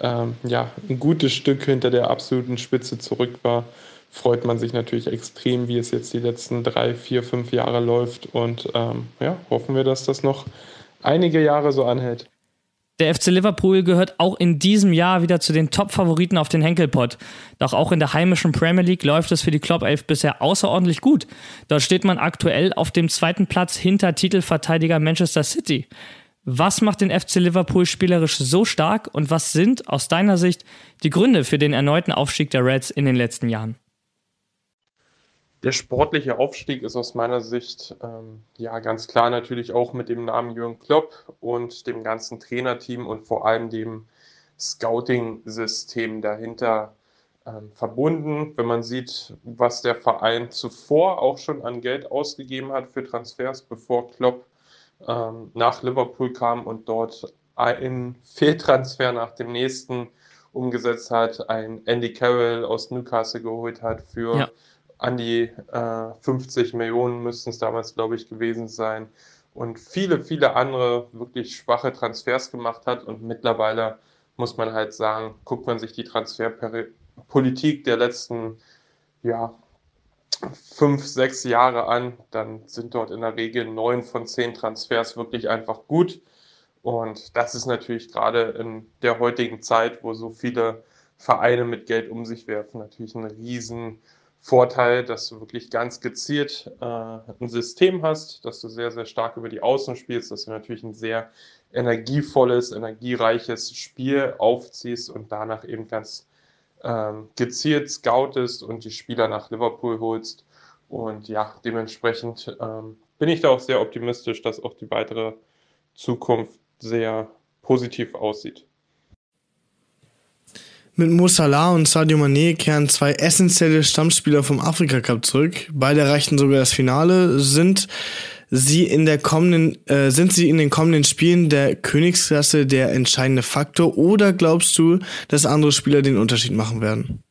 ähm, ja, ein gutes Stück hinter der absoluten Spitze zurück war freut man sich natürlich extrem, wie es jetzt die letzten drei, vier, fünf Jahre läuft. Und ähm, ja, hoffen wir, dass das noch einige Jahre so anhält. Der FC Liverpool gehört auch in diesem Jahr wieder zu den Top-Favoriten auf den Henkelpott. Doch auch in der heimischen Premier League läuft es für die Klopp 11 bisher außerordentlich gut. Dort steht man aktuell auf dem zweiten Platz hinter Titelverteidiger Manchester City. Was macht den FC Liverpool spielerisch so stark und was sind aus deiner Sicht die Gründe für den erneuten Aufstieg der Reds in den letzten Jahren? Der sportliche Aufstieg ist aus meiner Sicht ähm, ja ganz klar natürlich auch mit dem Namen Jürgen Klopp und dem ganzen Trainerteam und vor allem dem Scouting-System dahinter ähm, verbunden. Wenn man sieht, was der Verein zuvor auch schon an Geld ausgegeben hat für Transfers, bevor Klopp ähm, nach Liverpool kam und dort einen Fehltransfer nach dem nächsten umgesetzt hat, ein Andy Carroll aus Newcastle geholt hat für ja an die äh, 50 Millionen müssten es damals, glaube ich, gewesen sein. Und viele, viele andere wirklich schwache Transfers gemacht hat. Und mittlerweile muss man halt sagen, guckt man sich die Transferpolitik der letzten ja, fünf, sechs Jahre an, dann sind dort in der Regel neun von zehn Transfers wirklich einfach gut. Und das ist natürlich gerade in der heutigen Zeit, wo so viele Vereine mit Geld um sich werfen, natürlich ein riesen Vorteil, dass du wirklich ganz gezielt äh, ein System hast, dass du sehr, sehr stark über die Außen spielst, dass du natürlich ein sehr energievolles, energiereiches Spiel aufziehst und danach eben ganz ähm, gezielt scoutest und die Spieler nach Liverpool holst. Und ja, dementsprechend ähm, bin ich da auch sehr optimistisch, dass auch die weitere Zukunft sehr positiv aussieht. Mit Mo Salah und Sadio Mané kehren zwei essentielle Stammspieler vom Afrika Cup zurück. Beide erreichten sogar das Finale. Sind sie in der kommenden, äh, sind sie in den kommenden Spielen der Königsklasse der entscheidende Faktor oder glaubst du, dass andere Spieler den Unterschied machen werden?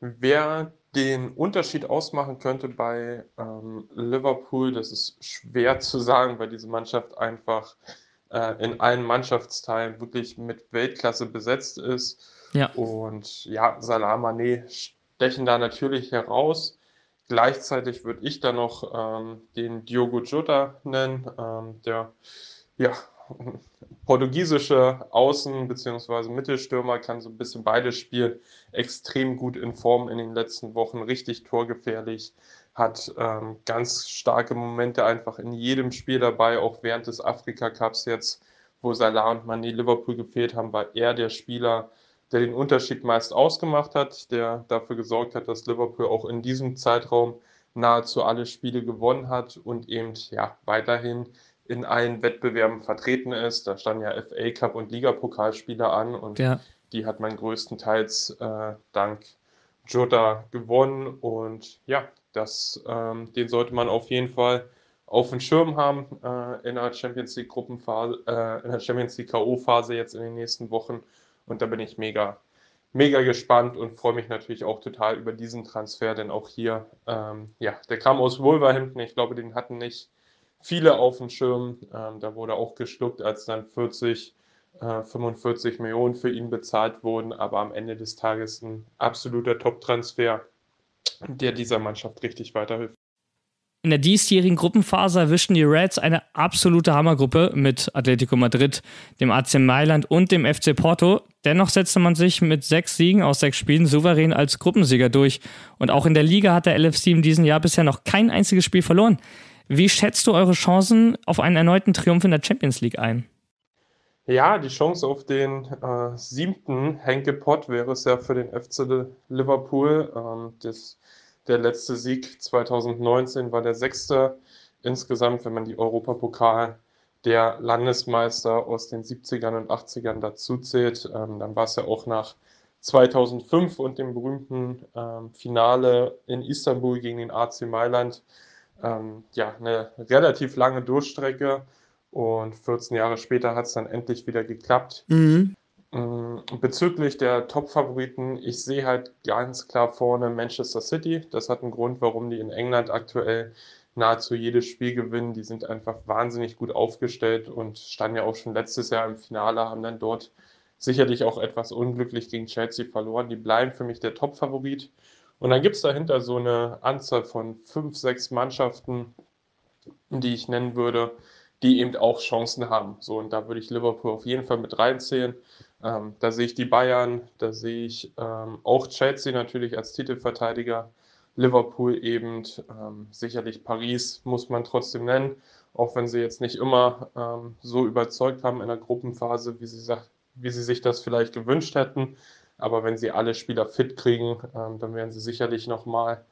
Wer den Unterschied ausmachen könnte bei ähm, Liverpool, das ist schwer zu sagen, weil diese Mannschaft einfach äh, in allen Mannschaftsteilen wirklich mit Weltklasse besetzt ist. Ja. Und ja, Salah Mané stechen da natürlich heraus. Gleichzeitig würde ich da noch ähm, den Diogo Jota nennen, ähm, der ja, portugiesische Außen- bzw. Mittelstürmer kann so ein bisschen beides spielen. Extrem gut in Form in den letzten Wochen, richtig torgefährlich. hat ähm, ganz starke Momente einfach in jedem Spiel dabei, auch während des Afrika Cups jetzt, wo Salah und Mané Liverpool gefehlt haben, war er der Spieler, der den Unterschied meist ausgemacht hat, der dafür gesorgt hat, dass Liverpool auch in diesem Zeitraum nahezu alle Spiele gewonnen hat und eben ja weiterhin in allen Wettbewerben vertreten ist. Da standen ja FA Cup und Ligapokalspiele an und ja. die hat man größtenteils äh, dank Jota gewonnen und ja, das, ähm, den sollte man auf jeden Fall auf dem Schirm haben äh, in der Champions League Gruppenphase, äh, in der Champions League K.O. Phase jetzt in den nächsten Wochen und da bin ich mega, mega gespannt und freue mich natürlich auch total über diesen Transfer, denn auch hier, ähm, ja, der kam aus Wolverhampton. Ich glaube, den hatten nicht viele auf dem Schirm. Ähm, da wurde auch geschluckt, als dann 40, äh, 45 Millionen für ihn bezahlt wurden, aber am Ende des Tages ein absoluter Top-Transfer, der dieser Mannschaft richtig weiterhilft. In der diesjährigen Gruppenphase erwischten die Reds eine absolute Hammergruppe mit Atletico Madrid, dem AC Mailand und dem FC Porto. Dennoch setzte man sich mit sechs Siegen aus sechs Spielen souverän als Gruppensieger durch. Und auch in der Liga hat der LFC in diesem Jahr bisher noch kein einziges Spiel verloren. Wie schätzt du eure Chancen auf einen erneuten Triumph in der Champions League ein? Ja, die Chance auf den äh, siebten Henke Pott wäre es ja für den FC Liverpool. Ähm, das der letzte Sieg 2019 war der sechste insgesamt, wenn man die Europapokal der Landesmeister aus den 70ern und 80ern dazu zählt. Ähm, dann war es ja auch nach 2005 und dem berühmten ähm, Finale in Istanbul gegen den AC Mailand ähm, ja, eine relativ lange Durchstrecke. Und 14 Jahre später hat es dann endlich wieder geklappt. Mhm. Mm, bezüglich der Top-Favoriten, ich sehe halt ganz klar vorne Manchester City. Das hat einen Grund, warum die in England aktuell nahezu jedes Spiel gewinnen. Die sind einfach wahnsinnig gut aufgestellt und standen ja auch schon letztes Jahr im Finale, haben dann dort sicherlich auch etwas unglücklich gegen Chelsea verloren. Die bleiben für mich der Top-Favorit. Und dann gibt es dahinter so eine Anzahl von fünf, sechs Mannschaften, die ich nennen würde, die eben auch Chancen haben. So, und da würde ich Liverpool auf jeden Fall mit reinzählen. Ähm, da sehe ich die Bayern, da sehe ich ähm, auch Chelsea natürlich als Titelverteidiger, Liverpool eben, ähm, sicherlich Paris muss man trotzdem nennen, auch wenn sie jetzt nicht immer ähm, so überzeugt haben in der Gruppenphase, wie sie, wie sie sich das vielleicht gewünscht hätten. Aber wenn sie alle Spieler fit kriegen, ähm, dann werden sie sicherlich nochmal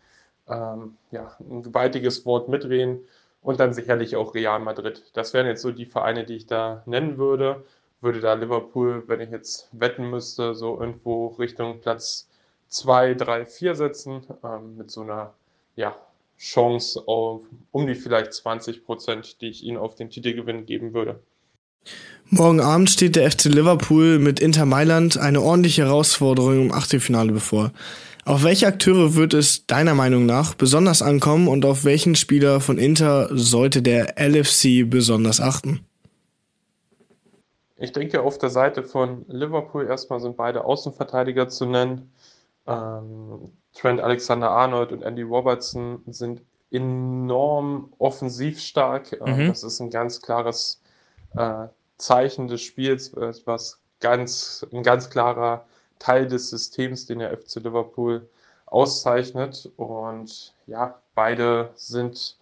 ähm, ja, ein gewaltiges Wort mitreden und dann sicherlich auch Real Madrid. Das wären jetzt so die Vereine, die ich da nennen würde würde da Liverpool, wenn ich jetzt wetten müsste, so irgendwo Richtung Platz 2, 3, 4 setzen, ähm, mit so einer ja, Chance auf um die vielleicht 20 Prozent, die ich ihnen auf den Titelgewinn geben würde. Morgen Abend steht der FC Liverpool mit Inter Mailand eine ordentliche Herausforderung im Achtelfinale bevor. Auf welche Akteure wird es deiner Meinung nach besonders ankommen und auf welchen Spieler von Inter sollte der LFC besonders achten? Ich denke, auf der Seite von Liverpool erstmal sind beide Außenverteidiger zu nennen. Ähm, Trent Alexander-Arnold und Andy Robertson sind enorm offensiv stark. Ähm, mhm. Das ist ein ganz klares äh, Zeichen des Spiels, was ganz, ein ganz klarer Teil des Systems, den der FC Liverpool auszeichnet. Und ja, beide sind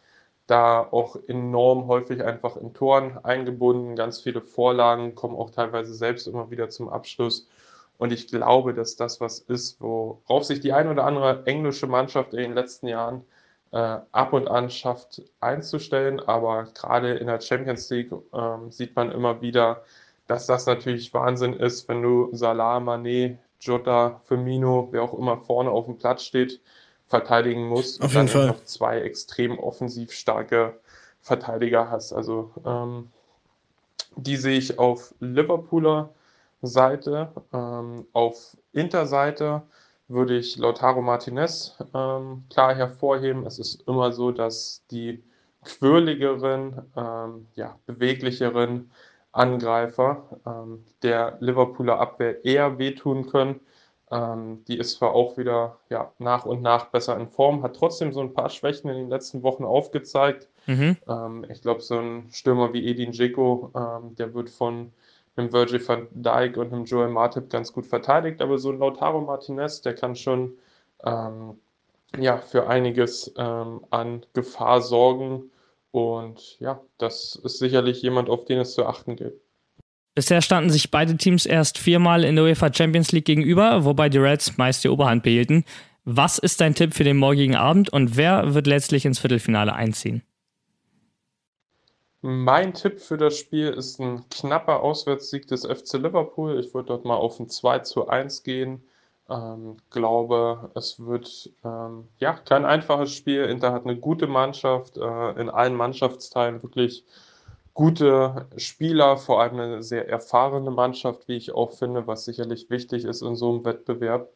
da auch enorm häufig einfach in Toren eingebunden. Ganz viele Vorlagen kommen auch teilweise selbst immer wieder zum Abschluss. Und ich glaube, dass das was ist, worauf sich die ein oder andere englische Mannschaft in den letzten Jahren äh, ab und an schafft einzustellen. Aber gerade in der Champions League äh, sieht man immer wieder, dass das natürlich Wahnsinn ist, wenn du Salah, Mané, Jota, Firmino, wer auch immer vorne auf dem Platz steht, verteidigen musst Auf und dann noch zwei extrem offensiv starke Verteidiger hast. Also ähm, die sehe ich auf Liverpooler Seite. Ähm, auf Inter-Seite würde ich Lautaro Martinez ähm, klar hervorheben. Es ist immer so, dass die quirligeren, ähm, ja, beweglicheren Angreifer ähm, der Liverpooler Abwehr eher wehtun können ähm, die ist zwar auch wieder ja, nach und nach besser in Form, hat trotzdem so ein paar Schwächen in den letzten Wochen aufgezeigt. Mhm. Ähm, ich glaube, so ein Stürmer wie Edin Dzeko, ähm, der wird von einem Virgil van Dijk und einem Joel Martip ganz gut verteidigt, aber so ein Lautaro Martinez, der kann schon ähm, ja, für einiges ähm, an Gefahr sorgen. Und ja, das ist sicherlich jemand, auf den es zu achten gilt. Bisher standen sich beide Teams erst viermal in der UEFA Champions League gegenüber, wobei die Reds meist die Oberhand behielten. Was ist dein Tipp für den morgigen Abend und wer wird letztlich ins Viertelfinale einziehen? Mein Tipp für das Spiel ist ein knapper Auswärtssieg des FC Liverpool. Ich würde dort mal auf ein 2 zu 1 gehen. Ähm, glaube, es wird ähm, ja kein einfaches Spiel. Inter hat eine gute Mannschaft, äh, in allen Mannschaftsteilen wirklich gute Spieler, vor allem eine sehr erfahrene Mannschaft, wie ich auch finde, was sicherlich wichtig ist in so einem Wettbewerb.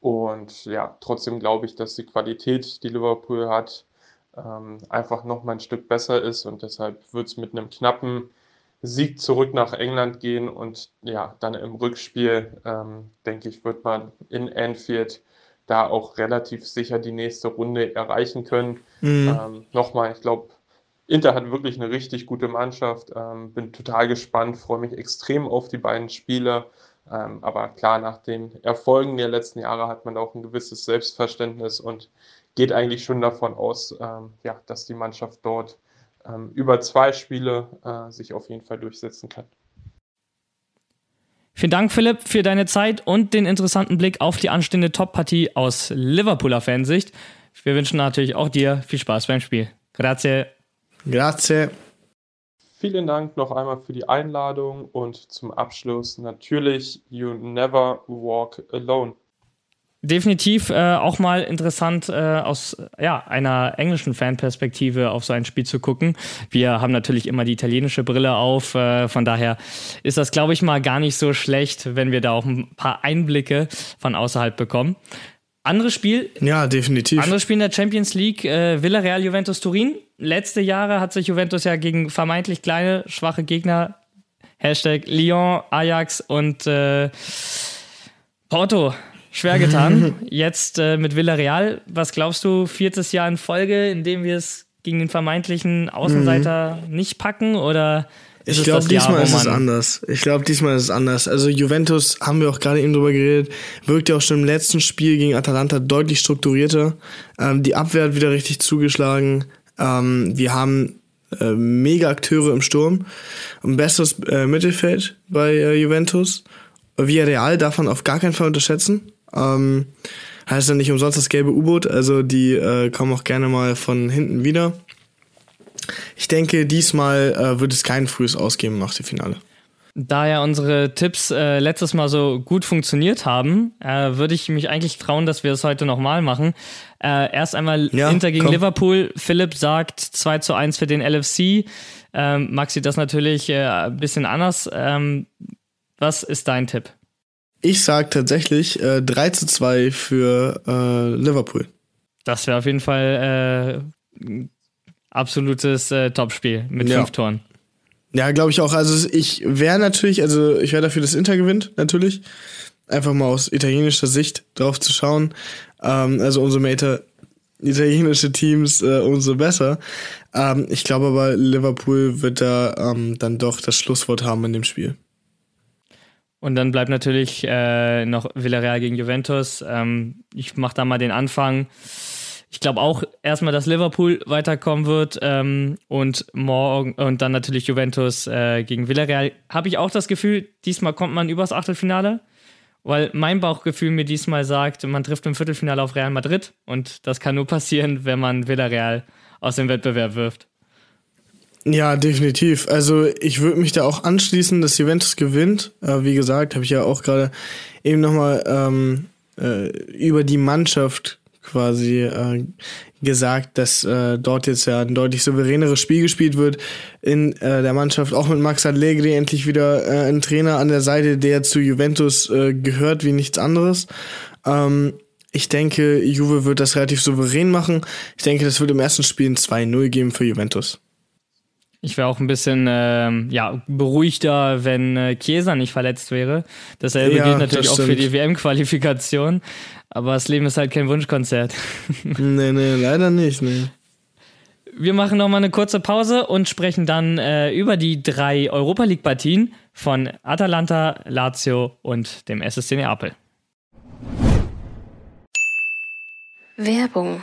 Und ja, trotzdem glaube ich, dass die Qualität, die Liverpool hat, ähm, einfach noch mal ein Stück besser ist und deshalb wird es mit einem knappen Sieg zurück nach England gehen und ja, dann im Rückspiel, ähm, denke ich, wird man in Anfield da auch relativ sicher die nächste Runde erreichen können. Mhm. Ähm, Nochmal, ich glaube, Inter hat wirklich eine richtig gute Mannschaft. Ähm, bin total gespannt, freue mich extrem auf die beiden Spiele. Ähm, aber klar, nach den Erfolgen der letzten Jahre hat man auch ein gewisses Selbstverständnis und geht eigentlich schon davon aus, ähm, ja, dass die Mannschaft dort ähm, über zwei Spiele äh, sich auf jeden Fall durchsetzen kann. Vielen Dank, Philipp, für deine Zeit und den interessanten Blick auf die anstehende Top-Partie aus Liverpooler Fansicht. Wir wünschen natürlich auch dir viel Spaß beim Spiel. Grazie. Grazie. Vielen Dank noch einmal für die Einladung und zum Abschluss natürlich You Never Walk Alone. Definitiv äh, auch mal interessant äh, aus ja, einer englischen Fanperspektive auf so ein Spiel zu gucken. Wir haben natürlich immer die italienische Brille auf, äh, von daher ist das, glaube ich, mal gar nicht so schlecht, wenn wir da auch ein paar Einblicke von außerhalb bekommen. Anderes Spiel. Ja, definitiv. Anderes Spiel in der Champions League, äh, Villarreal Juventus Turin. Letzte Jahre hat sich Juventus ja gegen vermeintlich kleine, schwache Gegner, Hashtag Lyon, Ajax und äh, Porto schwer getan. Jetzt äh, mit Villarreal, was glaubst du, viertes Jahr in Folge, in dem wir es gegen den vermeintlichen Außenseiter mhm. nicht packen oder ich glaube, diesmal Jahr, ist es anders. Ich glaube, diesmal ist es anders. Also Juventus, haben wir auch gerade eben drüber geredet, wirkt ja auch schon im letzten Spiel gegen Atalanta deutlich strukturierter. Ähm, die Abwehr hat wieder richtig zugeschlagen. Ähm, wir haben äh, mega Akteure im Sturm. Ein besseres äh, Mittelfeld bei äh, Juventus. Villarreal darf man auf gar keinen Fall unterschätzen. Ähm, heißt ja nicht umsonst das gelbe U-Boot, also die äh, kommen auch gerne mal von hinten wieder. Ich denke, diesmal äh, wird es kein frühes Ausgeben nach dem Finale. Da ja unsere Tipps äh, letztes Mal so gut funktioniert haben, äh, würde ich mich eigentlich trauen, dass wir es heute nochmal machen. Äh, erst einmal ja, Inter gegen komm. Liverpool. Philipp sagt 2 zu 1 für den LFC. Ähm, Maxi das natürlich äh, ein bisschen anders. Ähm, was ist dein Tipp? Ich sag tatsächlich äh, 3 zu 2 für äh, Liverpool. Das wäre auf jeden Fall äh, absolutes äh, Topspiel mit ja. fünf Toren. Ja, glaube ich auch. Also ich wäre natürlich, also ich wäre dafür, dass Inter gewinnt, natürlich. Einfach mal aus italienischer Sicht drauf zu schauen. Ähm, also umso mehr Ita italienische Teams, äh, umso besser. Ähm, ich glaube aber, Liverpool wird da ähm, dann doch das Schlusswort haben in dem Spiel. Und dann bleibt natürlich äh, noch Villarreal gegen Juventus. Ähm, ich mache da mal den Anfang. Ich glaube auch erstmal, dass Liverpool weiterkommen wird ähm, und morgen und dann natürlich Juventus äh, gegen Villarreal. Habe ich auch das Gefühl, diesmal kommt man übers Achtelfinale, weil mein Bauchgefühl mir diesmal sagt, man trifft im Viertelfinale auf Real Madrid und das kann nur passieren, wenn man Villarreal aus dem Wettbewerb wirft. Ja, definitiv. Also ich würde mich da auch anschließen, dass Juventus gewinnt. Äh, wie gesagt, habe ich ja auch gerade eben nochmal ähm, äh, über die Mannschaft quasi äh, gesagt, dass äh, dort jetzt ja ein deutlich souveräneres Spiel gespielt wird in äh, der Mannschaft, auch mit Max Allegri endlich wieder äh, ein Trainer an der Seite, der zu Juventus äh, gehört wie nichts anderes. Ähm, ich denke, Juve wird das relativ souverän machen. Ich denke, das wird im ersten Spiel ein 2-0 geben für Juventus. Ich wäre auch ein bisschen ähm, ja, beruhigter, wenn äh, Chiesa nicht verletzt wäre. Dasselbe ja, gilt natürlich das auch für die WM-Qualifikation. Aber das Leben ist halt kein Wunschkonzert. nee, nee, leider nicht, nee. Wir machen nochmal eine kurze Pause und sprechen dann äh, über die drei Europa League-Partien von Atalanta, Lazio und dem SSC Neapel. Werbung.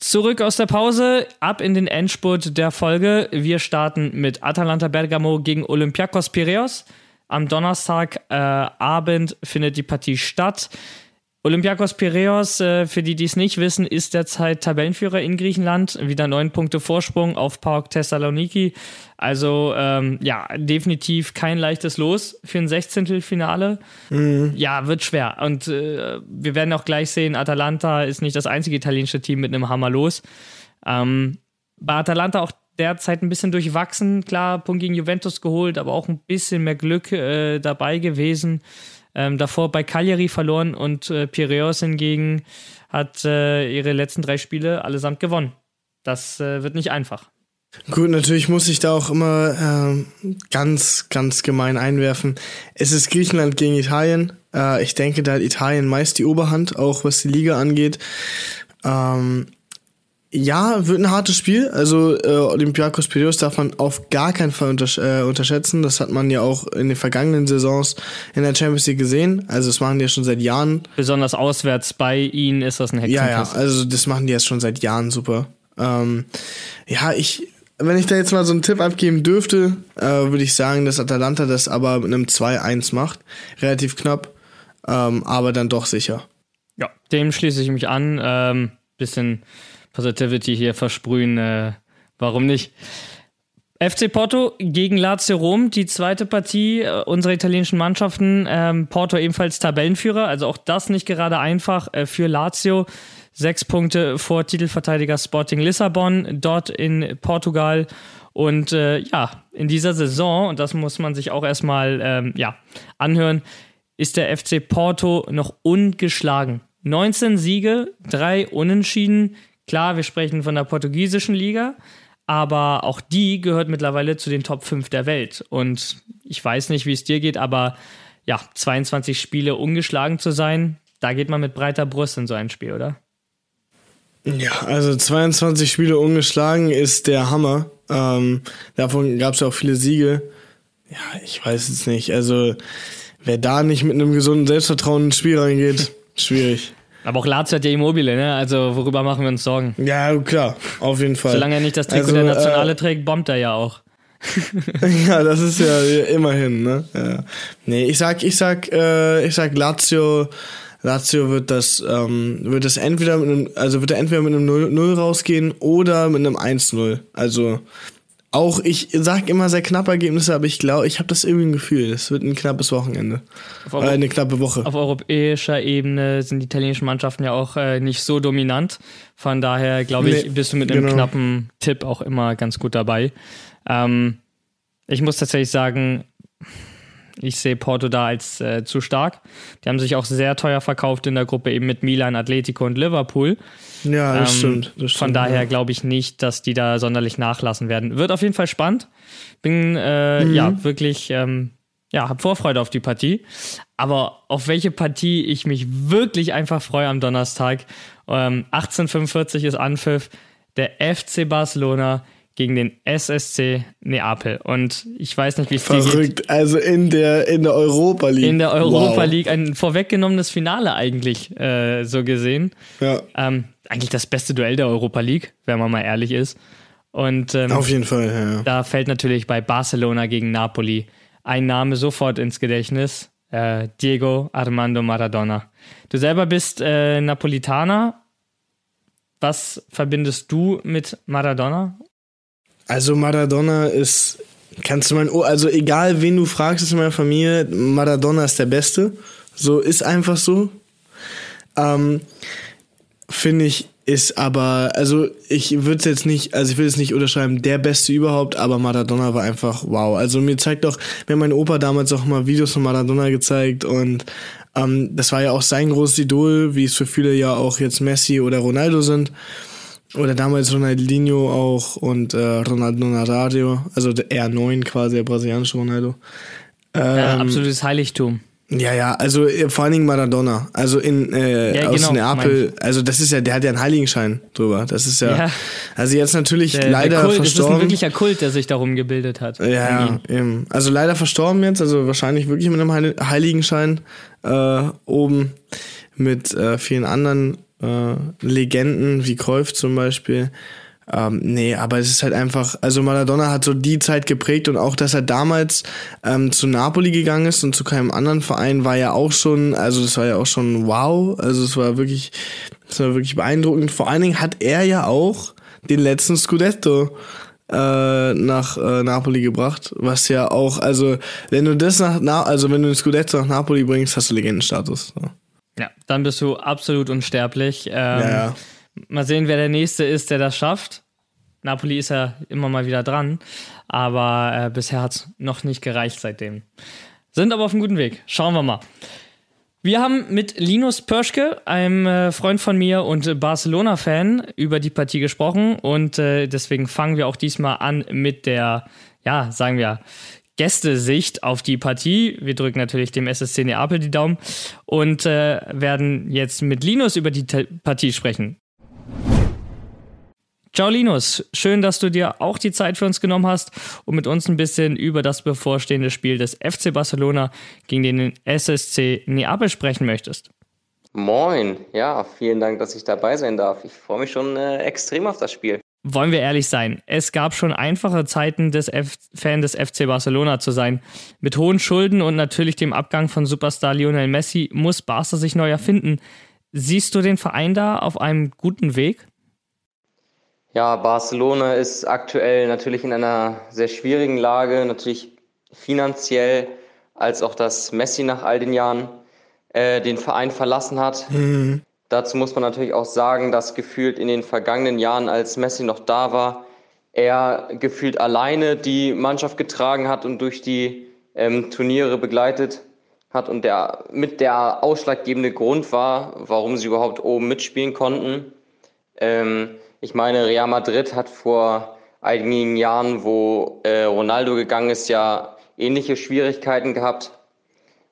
Zurück aus der Pause, ab in den Endspurt der Folge. Wir starten mit Atalanta Bergamo gegen Olympiakos Piraeus. Am Donnerstagabend äh, findet die Partie statt. Olympiakos Piraeus, äh, für die, die es nicht wissen, ist derzeit Tabellenführer in Griechenland. Wieder neun Punkte Vorsprung auf PAOK Thessaloniki. Also ähm, ja, definitiv kein leichtes Los für ein Sechzehntelfinale. Mhm. Ja, wird schwer. Und äh, wir werden auch gleich sehen, Atalanta ist nicht das einzige italienische Team mit einem Hammer los. Ähm, bei Atalanta auch derzeit ein bisschen durchwachsen. Klar, Punkt gegen Juventus geholt, aber auch ein bisschen mehr Glück äh, dabei gewesen. Ähm, davor bei Cagliari verloren und äh, Piraeus hingegen hat äh, ihre letzten drei Spiele allesamt gewonnen. Das äh, wird nicht einfach. Gut, natürlich muss ich da auch immer äh, ganz, ganz gemein einwerfen. Es ist Griechenland gegen Italien. Äh, ich denke, da hat Italien meist die Oberhand, auch was die Liga angeht. Ähm, ja, wird ein hartes Spiel. Also äh, Olympiakos Piraeus darf man auf gar keinen Fall untersch äh, unterschätzen. Das hat man ja auch in den vergangenen Saisons in der Champions League gesehen. Also das machen die ja schon seit Jahren. Besonders auswärts bei ihnen ist das ein Hexenkessel. Ja, ja, also das machen die jetzt schon seit Jahren super. Ähm, ja, ich, wenn ich da jetzt mal so einen Tipp abgeben dürfte, äh, würde ich sagen, dass Atalanta das aber mit einem 2-1 macht. Relativ knapp, ähm, aber dann doch sicher. Ja, dem schließe ich mich an. Ähm, bisschen Positivity hier versprühen. Äh, warum nicht? FC Porto gegen Lazio Rom, die zweite Partie äh, unserer italienischen Mannschaften. Ähm, Porto ebenfalls Tabellenführer, also auch das nicht gerade einfach äh, für Lazio. Sechs Punkte vor Titelverteidiger Sporting Lissabon, dort in Portugal. Und äh, ja, in dieser Saison, und das muss man sich auch erstmal ähm, ja, anhören, ist der FC Porto noch ungeschlagen. 19 Siege, drei Unentschieden, Klar, wir sprechen von der portugiesischen Liga, aber auch die gehört mittlerweile zu den Top 5 der Welt. Und ich weiß nicht, wie es dir geht, aber ja, 22 Spiele ungeschlagen zu sein, da geht man mit breiter Brust in so ein Spiel, oder? Ja, also 22 Spiele ungeschlagen ist der Hammer. Ähm, davon gab es ja auch viele Siege. Ja, ich weiß es nicht. Also, wer da nicht mit einem gesunden Selbstvertrauen ins Spiel reingeht, schwierig. Aber auch Lazio hat ja Immobile, ne? Also worüber machen wir uns Sorgen? Ja, klar, auf jeden Fall. Solange er nicht das Trikot also, der Nationale äh, trägt, bombt er ja auch. ja, das ist ja immerhin, ne? Ja. Nee, ich sag, ich sag, äh, ich sag Lazio, Lazio wird das, ähm, wird das entweder mit einem, also wird er entweder mit einem 0-0 rausgehen oder mit einem 1-0. Also auch ich sag immer sehr knappe Ergebnisse, aber ich glaube, ich habe das irgendwie ein Gefühl, es wird ein knappes Wochenende. Äh, eine knappe Woche. Auf europäischer Ebene sind die italienischen Mannschaften ja auch äh, nicht so dominant. Von daher, glaube ich, nee, bist du mit einem genau. knappen Tipp auch immer ganz gut dabei. Ähm, ich muss tatsächlich sagen, ich sehe Porto da als äh, zu stark. Die haben sich auch sehr teuer verkauft in der Gruppe, eben mit Milan, Atletico und Liverpool. Ja, das, ähm, stimmt, das stimmt. Von daher ja. glaube ich nicht, dass die da sonderlich nachlassen werden. Wird auf jeden Fall spannend. Bin äh, mhm. ja wirklich, ähm, ja, habe Vorfreude auf die Partie. Aber auf welche Partie ich mich wirklich einfach freue am Donnerstag. Ähm, 1845 ist Anpfiff. Der FC Barcelona gegen den SSC Neapel. Und ich weiß nicht, wie es geht. Also in der, in der Europa League. In der Europa wow. League. Ein vorweggenommenes Finale eigentlich, äh, so gesehen. Ja. Ähm, eigentlich das beste Duell der Europa League, wenn man mal ehrlich ist. Und ähm, auf jeden Fall, ja. Da fällt natürlich bei Barcelona gegen Napoli ein Name sofort ins Gedächtnis. Äh, Diego Armando Maradona. Du selber bist äh, Napolitaner. Was verbindest du mit Maradona? Also Maradona ist, kannst du mein, oh, also egal wen du fragst, ist in meiner Familie, Maradona ist der Beste. So ist einfach so. Ähm, Finde ich, ist aber, also ich würde es jetzt nicht, also ich will es nicht unterschreiben, der Beste überhaupt, aber Maradona war einfach wow. Also mir zeigt doch, mir mein Opa damals auch mal Videos von Maradona gezeigt und ähm, das war ja auch sein großes Idol, wie es für viele ja auch jetzt Messi oder Ronaldo sind. Oder damals Ronaldinho auch und äh, Ronaldo Nazario, also der R9 quasi, der brasilianische Ronaldo. Ähm, ja, absolutes Heiligtum. Ja, ja, also äh, vor allen Dingen Maradona. Also in äh, ja, aus genau, Neapel, also das ist ja, der hat ja einen Heiligenschein drüber. Das ist ja, ja. also jetzt natürlich der, leider der Kult, verstorben. Das ist ein wirklicher Kult, der sich darum gebildet hat. Ja, eben. Also leider verstorben jetzt, also wahrscheinlich wirklich mit einem Heiligenschein äh, oben mit äh, vielen anderen äh, Legenden wie Cruyff zum Beispiel. Ähm, nee, aber es ist halt einfach, also Maradona hat so die Zeit geprägt und auch, dass er damals ähm, zu Napoli gegangen ist und zu keinem anderen Verein war ja auch schon, also das war ja auch schon wow, also es war wirklich, es war wirklich beeindruckend. Vor allen Dingen hat er ja auch den letzten Scudetto äh, nach äh, Napoli gebracht, was ja auch, also wenn du das nach, Na also wenn du den Scudetto nach Napoli bringst, hast du Legendenstatus. So. Ja, dann bist du absolut unsterblich. Ähm, ja, ja. Mal sehen, wer der Nächste ist, der das schafft. Napoli ist ja immer mal wieder dran, aber äh, bisher hat es noch nicht gereicht seitdem. Sind aber auf einem guten Weg. Schauen wir mal. Wir haben mit Linus Pörschke, einem äh, Freund von mir und Barcelona-Fan, über die Partie gesprochen und äh, deswegen fangen wir auch diesmal an mit der, ja, sagen wir, Gästesicht auf die Partie. Wir drücken natürlich dem SSC Neapel die Daumen und äh, werden jetzt mit Linus über die Partie sprechen. Ciao Linus, schön, dass du dir auch die Zeit für uns genommen hast und mit uns ein bisschen über das bevorstehende Spiel des FC Barcelona gegen den SSC Neapel sprechen möchtest. Moin, ja, vielen Dank, dass ich dabei sein darf. Ich freue mich schon äh, extrem auf das Spiel. Wollen wir ehrlich sein, es gab schon einfache Zeiten, des F Fan des FC Barcelona zu sein. Mit hohen Schulden und natürlich dem Abgang von Superstar Lionel Messi muss Barca sich neu erfinden. Siehst du den Verein da auf einem guten Weg? Ja, Barcelona ist aktuell natürlich in einer sehr schwierigen Lage, natürlich finanziell, als auch dass Messi nach all den Jahren äh, den Verein verlassen hat. Mhm. Dazu muss man natürlich auch sagen, dass gefühlt in den vergangenen Jahren, als Messi noch da war, er gefühlt alleine die Mannschaft getragen hat und durch die ähm, Turniere begleitet hat und der mit der ausschlaggebende Grund war, warum sie überhaupt oben mitspielen konnten. Ähm, ich meine, Real Madrid hat vor einigen Jahren, wo äh, Ronaldo gegangen ist, ja ähnliche Schwierigkeiten gehabt.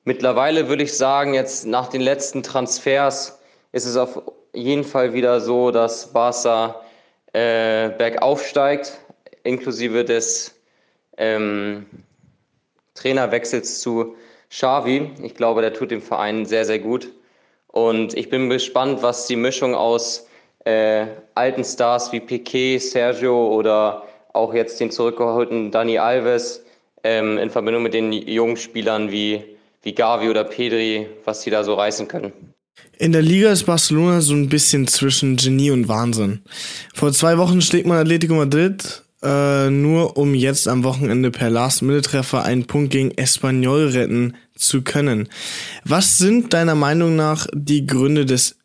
Mittlerweile würde ich sagen, jetzt nach den letzten Transfers ist es auf jeden Fall wieder so, dass Barca äh, bergauf steigt, inklusive des ähm, Trainerwechsels zu Xavi. Ich glaube, der tut dem Verein sehr, sehr gut. Und ich bin gespannt, was die Mischung aus äh, alten Stars wie Piquet, Sergio oder auch jetzt den zurückgeholten Dani Alves ähm, in Verbindung mit den jungen Spielern wie, wie Gavi oder Pedri, was sie da so reißen können. In der Liga ist Barcelona so ein bisschen zwischen Genie und Wahnsinn. Vor zwei Wochen schlägt man Atletico Madrid, äh, nur um jetzt am Wochenende per Last-Minute-Treffer einen Punkt gegen Espanyol retten zu können. Was sind deiner Meinung nach die Gründe des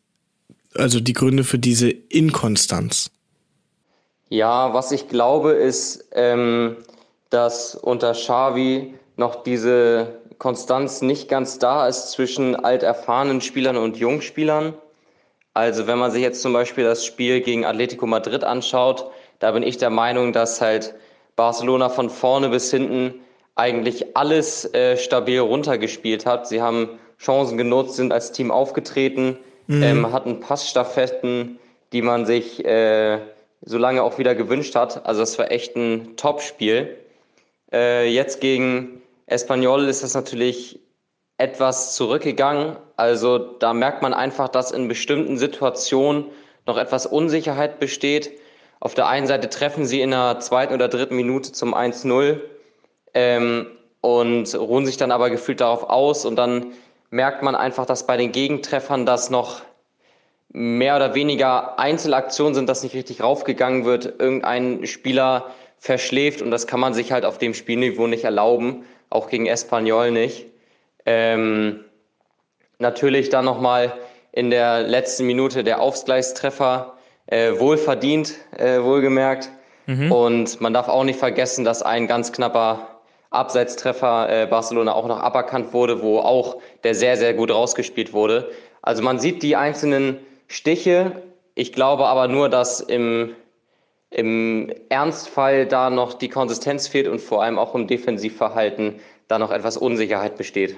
also die Gründe für diese Inkonstanz? Ja, was ich glaube, ist, ähm, dass unter Xavi noch diese Konstanz nicht ganz da ist zwischen alterfahrenen Spielern und Jungspielern. Also wenn man sich jetzt zum Beispiel das Spiel gegen Atletico Madrid anschaut, da bin ich der Meinung, dass halt Barcelona von vorne bis hinten eigentlich alles äh, stabil runtergespielt hat. Sie haben Chancen genutzt, sind als Team aufgetreten, mhm. ähm, hatten Passstaffetten, die man sich äh, so lange auch wieder gewünscht hat. Also das war echt ein Top-Spiel. Äh, jetzt gegen Espanyol ist das natürlich etwas zurückgegangen. Also da merkt man einfach, dass in bestimmten Situationen noch etwas Unsicherheit besteht. Auf der einen Seite treffen sie in der zweiten oder dritten Minute zum 1-0 ähm, und ruhen sich dann aber gefühlt darauf aus und dann merkt man einfach, dass bei den Gegentreffern das noch mehr oder weniger Einzelaktionen sind, dass nicht richtig raufgegangen wird, irgendein Spieler verschläft und das kann man sich halt auf dem Spielniveau nicht erlauben, auch gegen Espanyol nicht. Ähm, natürlich dann nochmal in der letzten Minute der Ausgleichstreffer, äh, wohlverdient, äh, wohlgemerkt. Mhm. Und man darf auch nicht vergessen, dass ein ganz knapper Abseitstreffer äh, Barcelona auch noch aberkannt wurde, wo auch der sehr, sehr gut rausgespielt wurde. Also man sieht die einzelnen Stiche Ich glaube aber nur, dass im, im Ernstfall da noch die Konsistenz fehlt und vor allem auch im Defensivverhalten da noch etwas Unsicherheit besteht.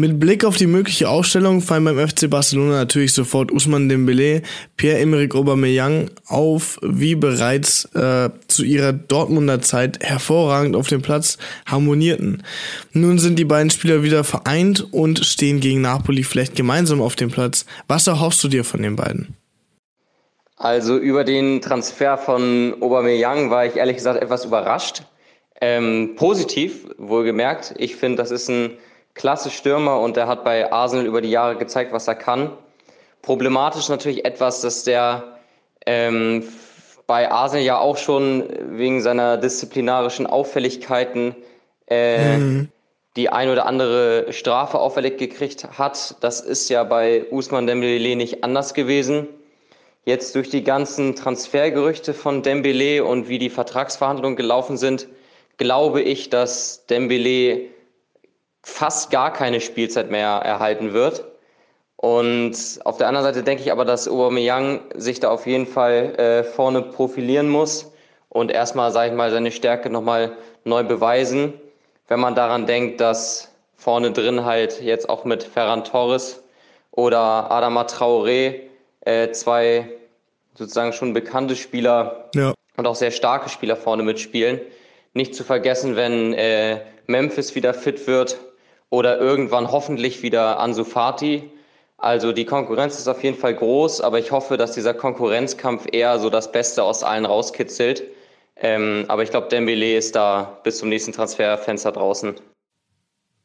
Mit Blick auf die mögliche Aufstellung fallen beim FC Barcelona natürlich sofort Usman Dembele, Pierre-Emerick Aubameyang auf, wie bereits äh, zu ihrer Dortmunder Zeit hervorragend auf dem Platz harmonierten. Nun sind die beiden Spieler wieder vereint und stehen gegen Napoli vielleicht gemeinsam auf dem Platz. Was erhoffst du dir von den beiden? Also über den Transfer von Aubameyang war ich ehrlich gesagt etwas überrascht. Ähm, positiv, wohlgemerkt. Ich finde, das ist ein klasse Stürmer und der hat bei Arsenal über die Jahre gezeigt, was er kann. Problematisch natürlich etwas, dass der ähm, bei Arsenal ja auch schon wegen seiner disziplinarischen Auffälligkeiten äh, mhm. die ein oder andere Strafe auffällig gekriegt hat. Das ist ja bei Usman Dembele nicht anders gewesen. Jetzt durch die ganzen Transfergerüchte von Dembele und wie die Vertragsverhandlungen gelaufen sind, glaube ich, dass Dembele fast gar keine Spielzeit mehr erhalten wird. Und auf der anderen Seite denke ich aber, dass Aubameyang sich da auf jeden Fall äh, vorne profilieren muss und erstmal, sage ich mal, seine Stärke nochmal neu beweisen. Wenn man daran denkt, dass vorne drin halt jetzt auch mit Ferran Torres oder Adama Traoré äh, zwei sozusagen schon bekannte Spieler ja. und auch sehr starke Spieler vorne mitspielen. Nicht zu vergessen, wenn äh, Memphis wieder fit wird oder irgendwann hoffentlich wieder Ansu Fati. Also die Konkurrenz ist auf jeden Fall groß, aber ich hoffe, dass dieser Konkurrenzkampf eher so das Beste aus allen rauskitzelt. Ähm, aber ich glaube, Dembele ist da bis zum nächsten Transferfenster draußen.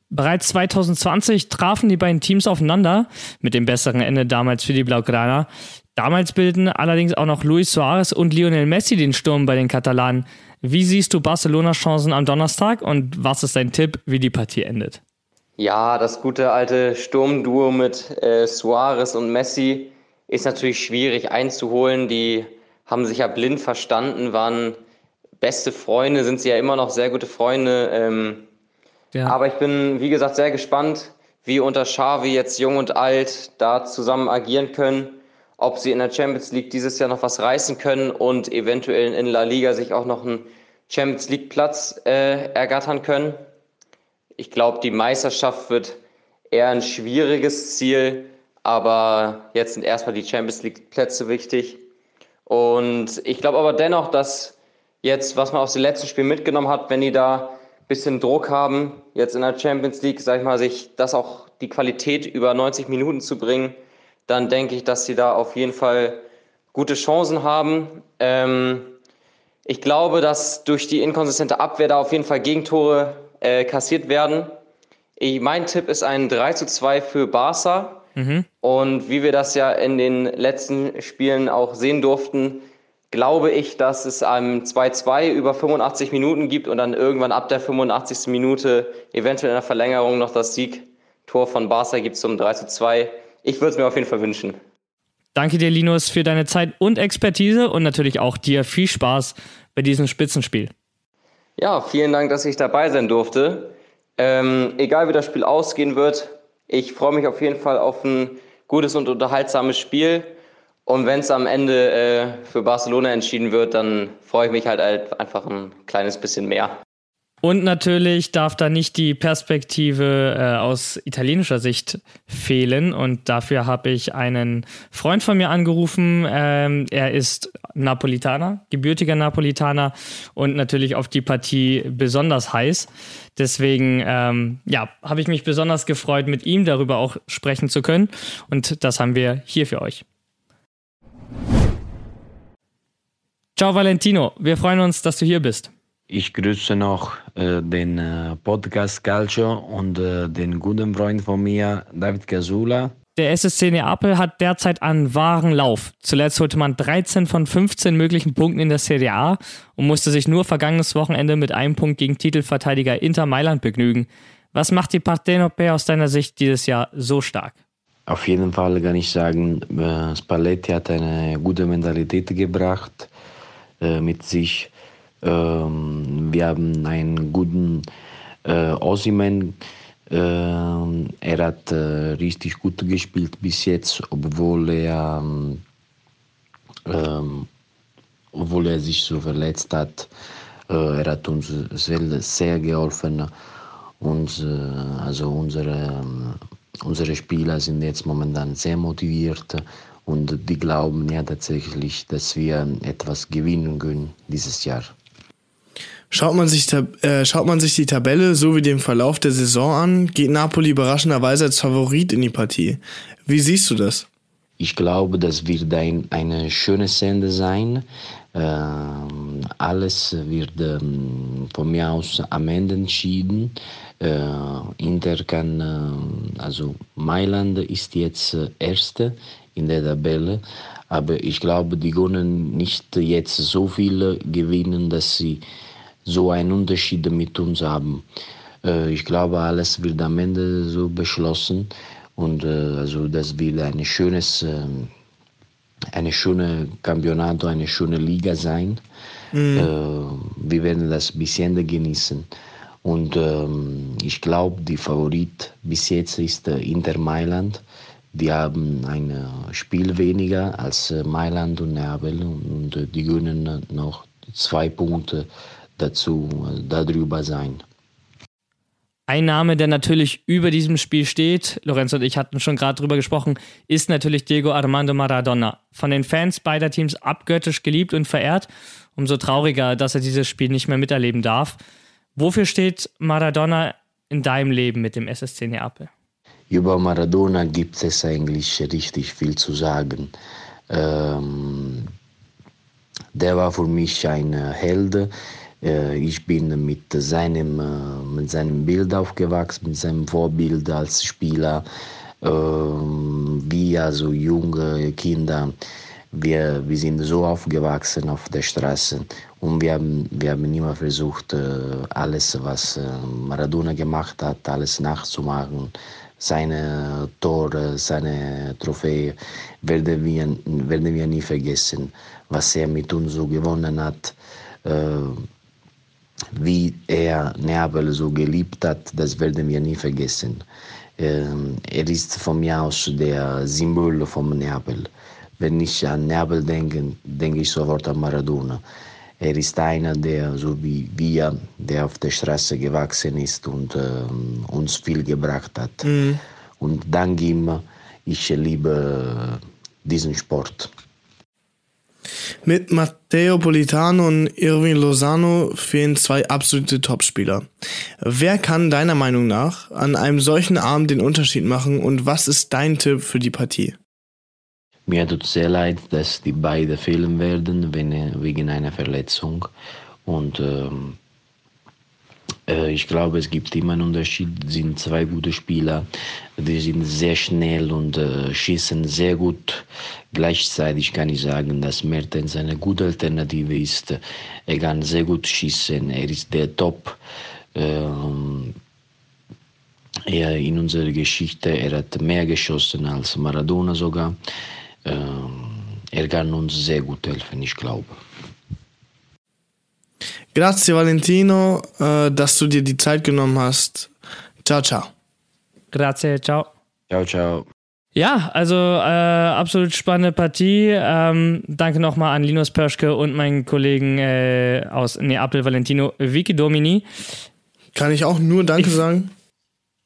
Bereits 2020 trafen die beiden Teams aufeinander, mit dem besseren Ende damals für die Blaugrana. Damals bilden allerdings auch noch Luis Suarez und Lionel Messi den Sturm bei den Katalanen. Wie siehst du Barcelonas Chancen am Donnerstag und was ist dein Tipp, wie die Partie endet? Ja, das gute alte Sturmduo mit äh, Suarez und Messi ist natürlich schwierig einzuholen. Die haben sich ja blind verstanden, waren beste Freunde, sind sie ja immer noch sehr gute Freunde. Ähm, ja. Aber ich bin, wie gesagt, sehr gespannt, wie unter Xavi jetzt jung und alt da zusammen agieren können, ob sie in der Champions League dieses Jahr noch was reißen können und eventuell in La Liga sich auch noch einen Champions League Platz äh, ergattern können. Ich glaube, die Meisterschaft wird eher ein schwieriges Ziel, aber jetzt sind erstmal die Champions League Plätze wichtig. Und ich glaube aber dennoch, dass jetzt, was man aus den letzten Spielen mitgenommen hat, wenn die da ein bisschen Druck haben, jetzt in der Champions League, sag ich mal, sich das auch die Qualität über 90 Minuten zu bringen, dann denke ich, dass sie da auf jeden Fall gute Chancen haben. Ähm, ich glaube, dass durch die inkonsistente Abwehr da auf jeden Fall Gegentore äh, kassiert werden. Ich, mein Tipp ist ein 3 zu 2 für Barca. Mhm. Und wie wir das ja in den letzten Spielen auch sehen durften, glaube ich, dass es ein 2-2 über 85 Minuten gibt und dann irgendwann ab der 85. Minute eventuell in der Verlängerung noch das Siegtor von Barca gibt zum 3 zu 2. Ich würde es mir auf jeden Fall wünschen. Danke dir, Linus, für deine Zeit und Expertise und natürlich auch dir viel Spaß bei diesem Spitzenspiel. Ja, vielen Dank, dass ich dabei sein durfte. Ähm, egal wie das Spiel ausgehen wird, ich freue mich auf jeden Fall auf ein gutes und unterhaltsames Spiel. Und wenn es am Ende äh, für Barcelona entschieden wird, dann freue ich mich halt, halt einfach ein kleines bisschen mehr. Und natürlich darf da nicht die Perspektive äh, aus italienischer Sicht fehlen. Und dafür habe ich einen Freund von mir angerufen. Ähm, er ist Napolitaner, gebürtiger Napolitaner und natürlich auf die Partie besonders heiß. Deswegen, ähm, ja, habe ich mich besonders gefreut, mit ihm darüber auch sprechen zu können. Und das haben wir hier für euch. Ciao Valentino, wir freuen uns, dass du hier bist. Ich grüße noch äh, den äh, Podcast Calcio und äh, den guten Freund von mir, David Casula. Der SSC Neapel hat derzeit einen wahren Lauf. Zuletzt holte man 13 von 15 möglichen Punkten in der Serie A und musste sich nur vergangenes Wochenende mit einem Punkt gegen Titelverteidiger Inter Mailand begnügen. Was macht die Partenope aus deiner Sicht dieses Jahr so stark? Auf jeden Fall kann ich sagen, äh, Spalletti hat eine gute Mentalität gebracht äh, mit sich ähm, wir haben einen guten äh, Ossiman Ähm, er hat äh, richtig gut gespielt bis jetzt, obwohl er, ähm, obwohl er sich so verletzt hat. Äh, er hat uns sehr, sehr geholfen. Und, äh, also unsere, unsere Spieler sind jetzt momentan sehr motiviert und die glauben ja tatsächlich, dass wir etwas gewinnen können dieses Jahr. Schaut man, sich, äh, schaut man sich die Tabelle sowie den Verlauf der Saison an, geht Napoli überraschenderweise als Favorit in die Partie. Wie siehst du das? Ich glaube, das wird ein, eine schöne Sende sein. Ähm, alles wird ähm, von mir aus am Ende entschieden. Äh, Inter kann, äh, also Mailand ist jetzt äh, Erste in der Tabelle, aber ich glaube, die können nicht jetzt so viel gewinnen, dass sie so einen Unterschied mit uns haben. Äh, ich glaube, alles wird am Ende so beschlossen und äh, also das wird ein schönes, äh, eine schöne Campionato, eine schöne Liga sein. Mhm. Äh, wir werden das bis Ende genießen. Und ähm, ich glaube, die Favorit bis jetzt ist Inter Mailand. Die haben ein Spiel weniger als Mailand und Neapel und, die gewinnen noch zwei Punkte dazu, darüber sein. Ein Name, der natürlich über diesem Spiel steht, Lorenzo und ich hatten schon gerade drüber gesprochen, ist natürlich Diego Armando Maradona. Von den Fans beider Teams abgöttisch geliebt und verehrt. Umso trauriger, dass er dieses Spiel nicht mehr miterleben darf. Wofür steht Maradona in deinem Leben mit dem SSC Neapel? Über Maradona gibt es eigentlich richtig viel zu sagen. Ähm, der war für mich ein Held ich bin mit seinem, äh, mit seinem Bild aufgewachsen, mit seinem Vorbild als Spieler. Ähm, wir, also junge Kinder, wir, wir sind so aufgewachsen auf der Straße und wir haben, wir haben immer versucht, äh, alles, was Maradona gemacht hat, alles nachzumachen. Seine Tore, seine Trophäe werden wir, werden wir nie vergessen. Was er mit uns so gewonnen hat, wie er Neapel so geliebt hat, das werden wir nie vergessen. Ähm, er ist von mir aus der Symbol von Neapel. Wenn ich an Neapel denke, denke ich sofort an Maradona. Er ist einer, der, so wie wir, der auf der Straße gewachsen ist und ähm, uns viel gebracht hat. Mhm. Und dank ihm, ich liebe diesen Sport. Mit Matteo Politano und Irving Lozano fehlen zwei absolute Topspieler. Wer kann deiner Meinung nach an einem solchen Abend den Unterschied machen und was ist dein Tipp für die Partie? Mir tut sehr leid, dass die beiden fehlen werden wegen einer Verletzung. Und ähm, äh, ich glaube, es gibt immer einen Unterschied. Es sind zwei gute Spieler, die sind sehr schnell und äh, schießen sehr gut. Gleichzeitig kann ich sagen, dass Mertens eine gute Alternative ist. Er kann sehr gut schießen. Er ist der Top. Ähm, er in unserer Geschichte, er hat mehr geschossen als Maradona sogar. Ähm, er kann uns sehr gut helfen, ich glaube. Grazie Valentino, äh, dass du dir die Zeit genommen hast. Ciao, ciao. Grazie, ciao. Ciao, ciao. Ja, also äh, absolut spannende Partie. Ähm, danke nochmal an Linus Pörschke und meinen Kollegen äh, aus Neapel, Valentino Vicky Domini. Kann ich auch nur Danke ich, sagen?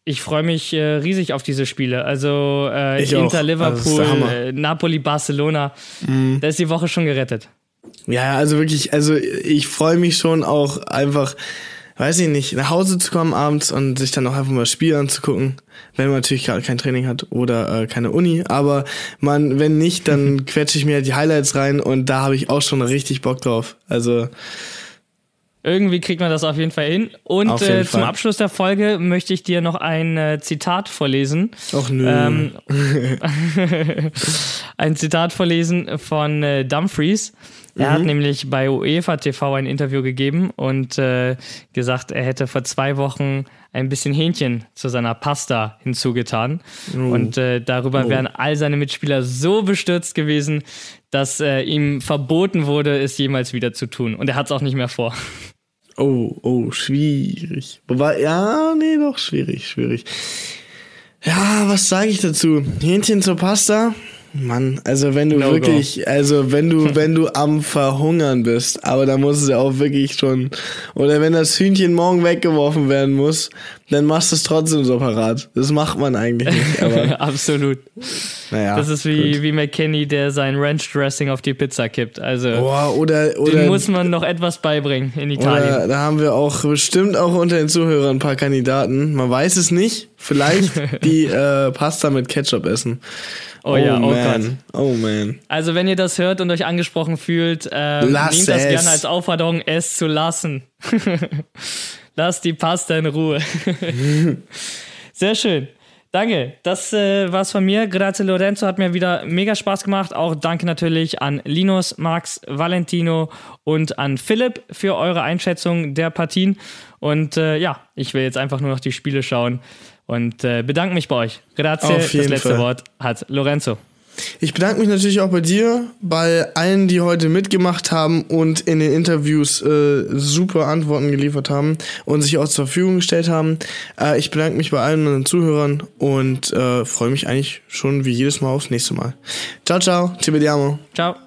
Ich freue mich äh, riesig auf diese Spiele. Also äh, Inter, auch. Liverpool, also Napoli, Barcelona. Mhm. Da ist die Woche schon gerettet. Ja, also wirklich, also ich freue mich schon auch einfach, weiß ich nicht, nach Hause zu kommen abends und sich dann auch einfach mal das Spiel anzugucken, wenn man natürlich gerade kein Training hat oder äh, keine Uni. Aber man, wenn nicht, dann quetsche ich mir die Highlights rein und da habe ich auch schon richtig Bock drauf. Also irgendwie kriegt man das auf jeden Fall hin. Und äh, zum Abschluss der Folge möchte ich dir noch ein äh, Zitat vorlesen. Ach nö. Ähm, ein Zitat vorlesen von äh, Dumfries. Er mhm. hat nämlich bei UEFA TV ein Interview gegeben und äh, gesagt, er hätte vor zwei Wochen ein bisschen Hähnchen zu seiner Pasta hinzugetan. Oh. Und äh, darüber oh. wären all seine Mitspieler so bestürzt gewesen, dass äh, ihm verboten wurde, es jemals wieder zu tun. Und er hat es auch nicht mehr vor. Oh, oh, schwierig. Wobei, ja, nee, doch, schwierig, schwierig. Ja, was sage ich dazu? Hähnchen zur Pasta? Mann, also wenn du no wirklich, go. also wenn du, wenn du am Verhungern bist, aber da muss es ja auch wirklich schon, oder wenn das Hühnchen morgen weggeworfen werden muss, dann machst du es trotzdem so parat. Das macht man eigentlich nicht. Aber Absolut. Naja, das ist wie, wie McKinney, der sein Ranch Dressing auf die Pizza kippt. Also Boah, oder, oder, dem muss man noch etwas beibringen in Italien. Oder, da haben wir auch bestimmt auch unter den Zuhörern ein paar Kandidaten. Man weiß es nicht. Vielleicht die äh, Pasta mit Ketchup essen. Oh, oh ja, oh man. Gott. Oh man. Also wenn ihr das hört und euch angesprochen fühlt, äh, nehmt das gerne als Aufforderung, es zu lassen. Lass die Pasta in Ruhe. Sehr schön. Danke. Das äh, war's von mir. Grazie Lorenzo hat mir wieder mega Spaß gemacht. Auch danke natürlich an Linus, Max, Valentino und an Philipp für eure Einschätzung der Partien. Und äh, ja, ich will jetzt einfach nur noch die Spiele schauen und äh, bedanke mich bei euch. Grazie. Das letzte Fall. Wort hat Lorenzo. Ich bedanke mich natürlich auch bei dir, bei allen, die heute mitgemacht haben und in den Interviews äh, super Antworten geliefert haben und sich auch zur Verfügung gestellt haben. Äh, ich bedanke mich bei allen unseren Zuhörern und äh, freue mich eigentlich schon wie jedes Mal aufs nächste Mal. Ciao, ciao. Ci vediamo. Ciao.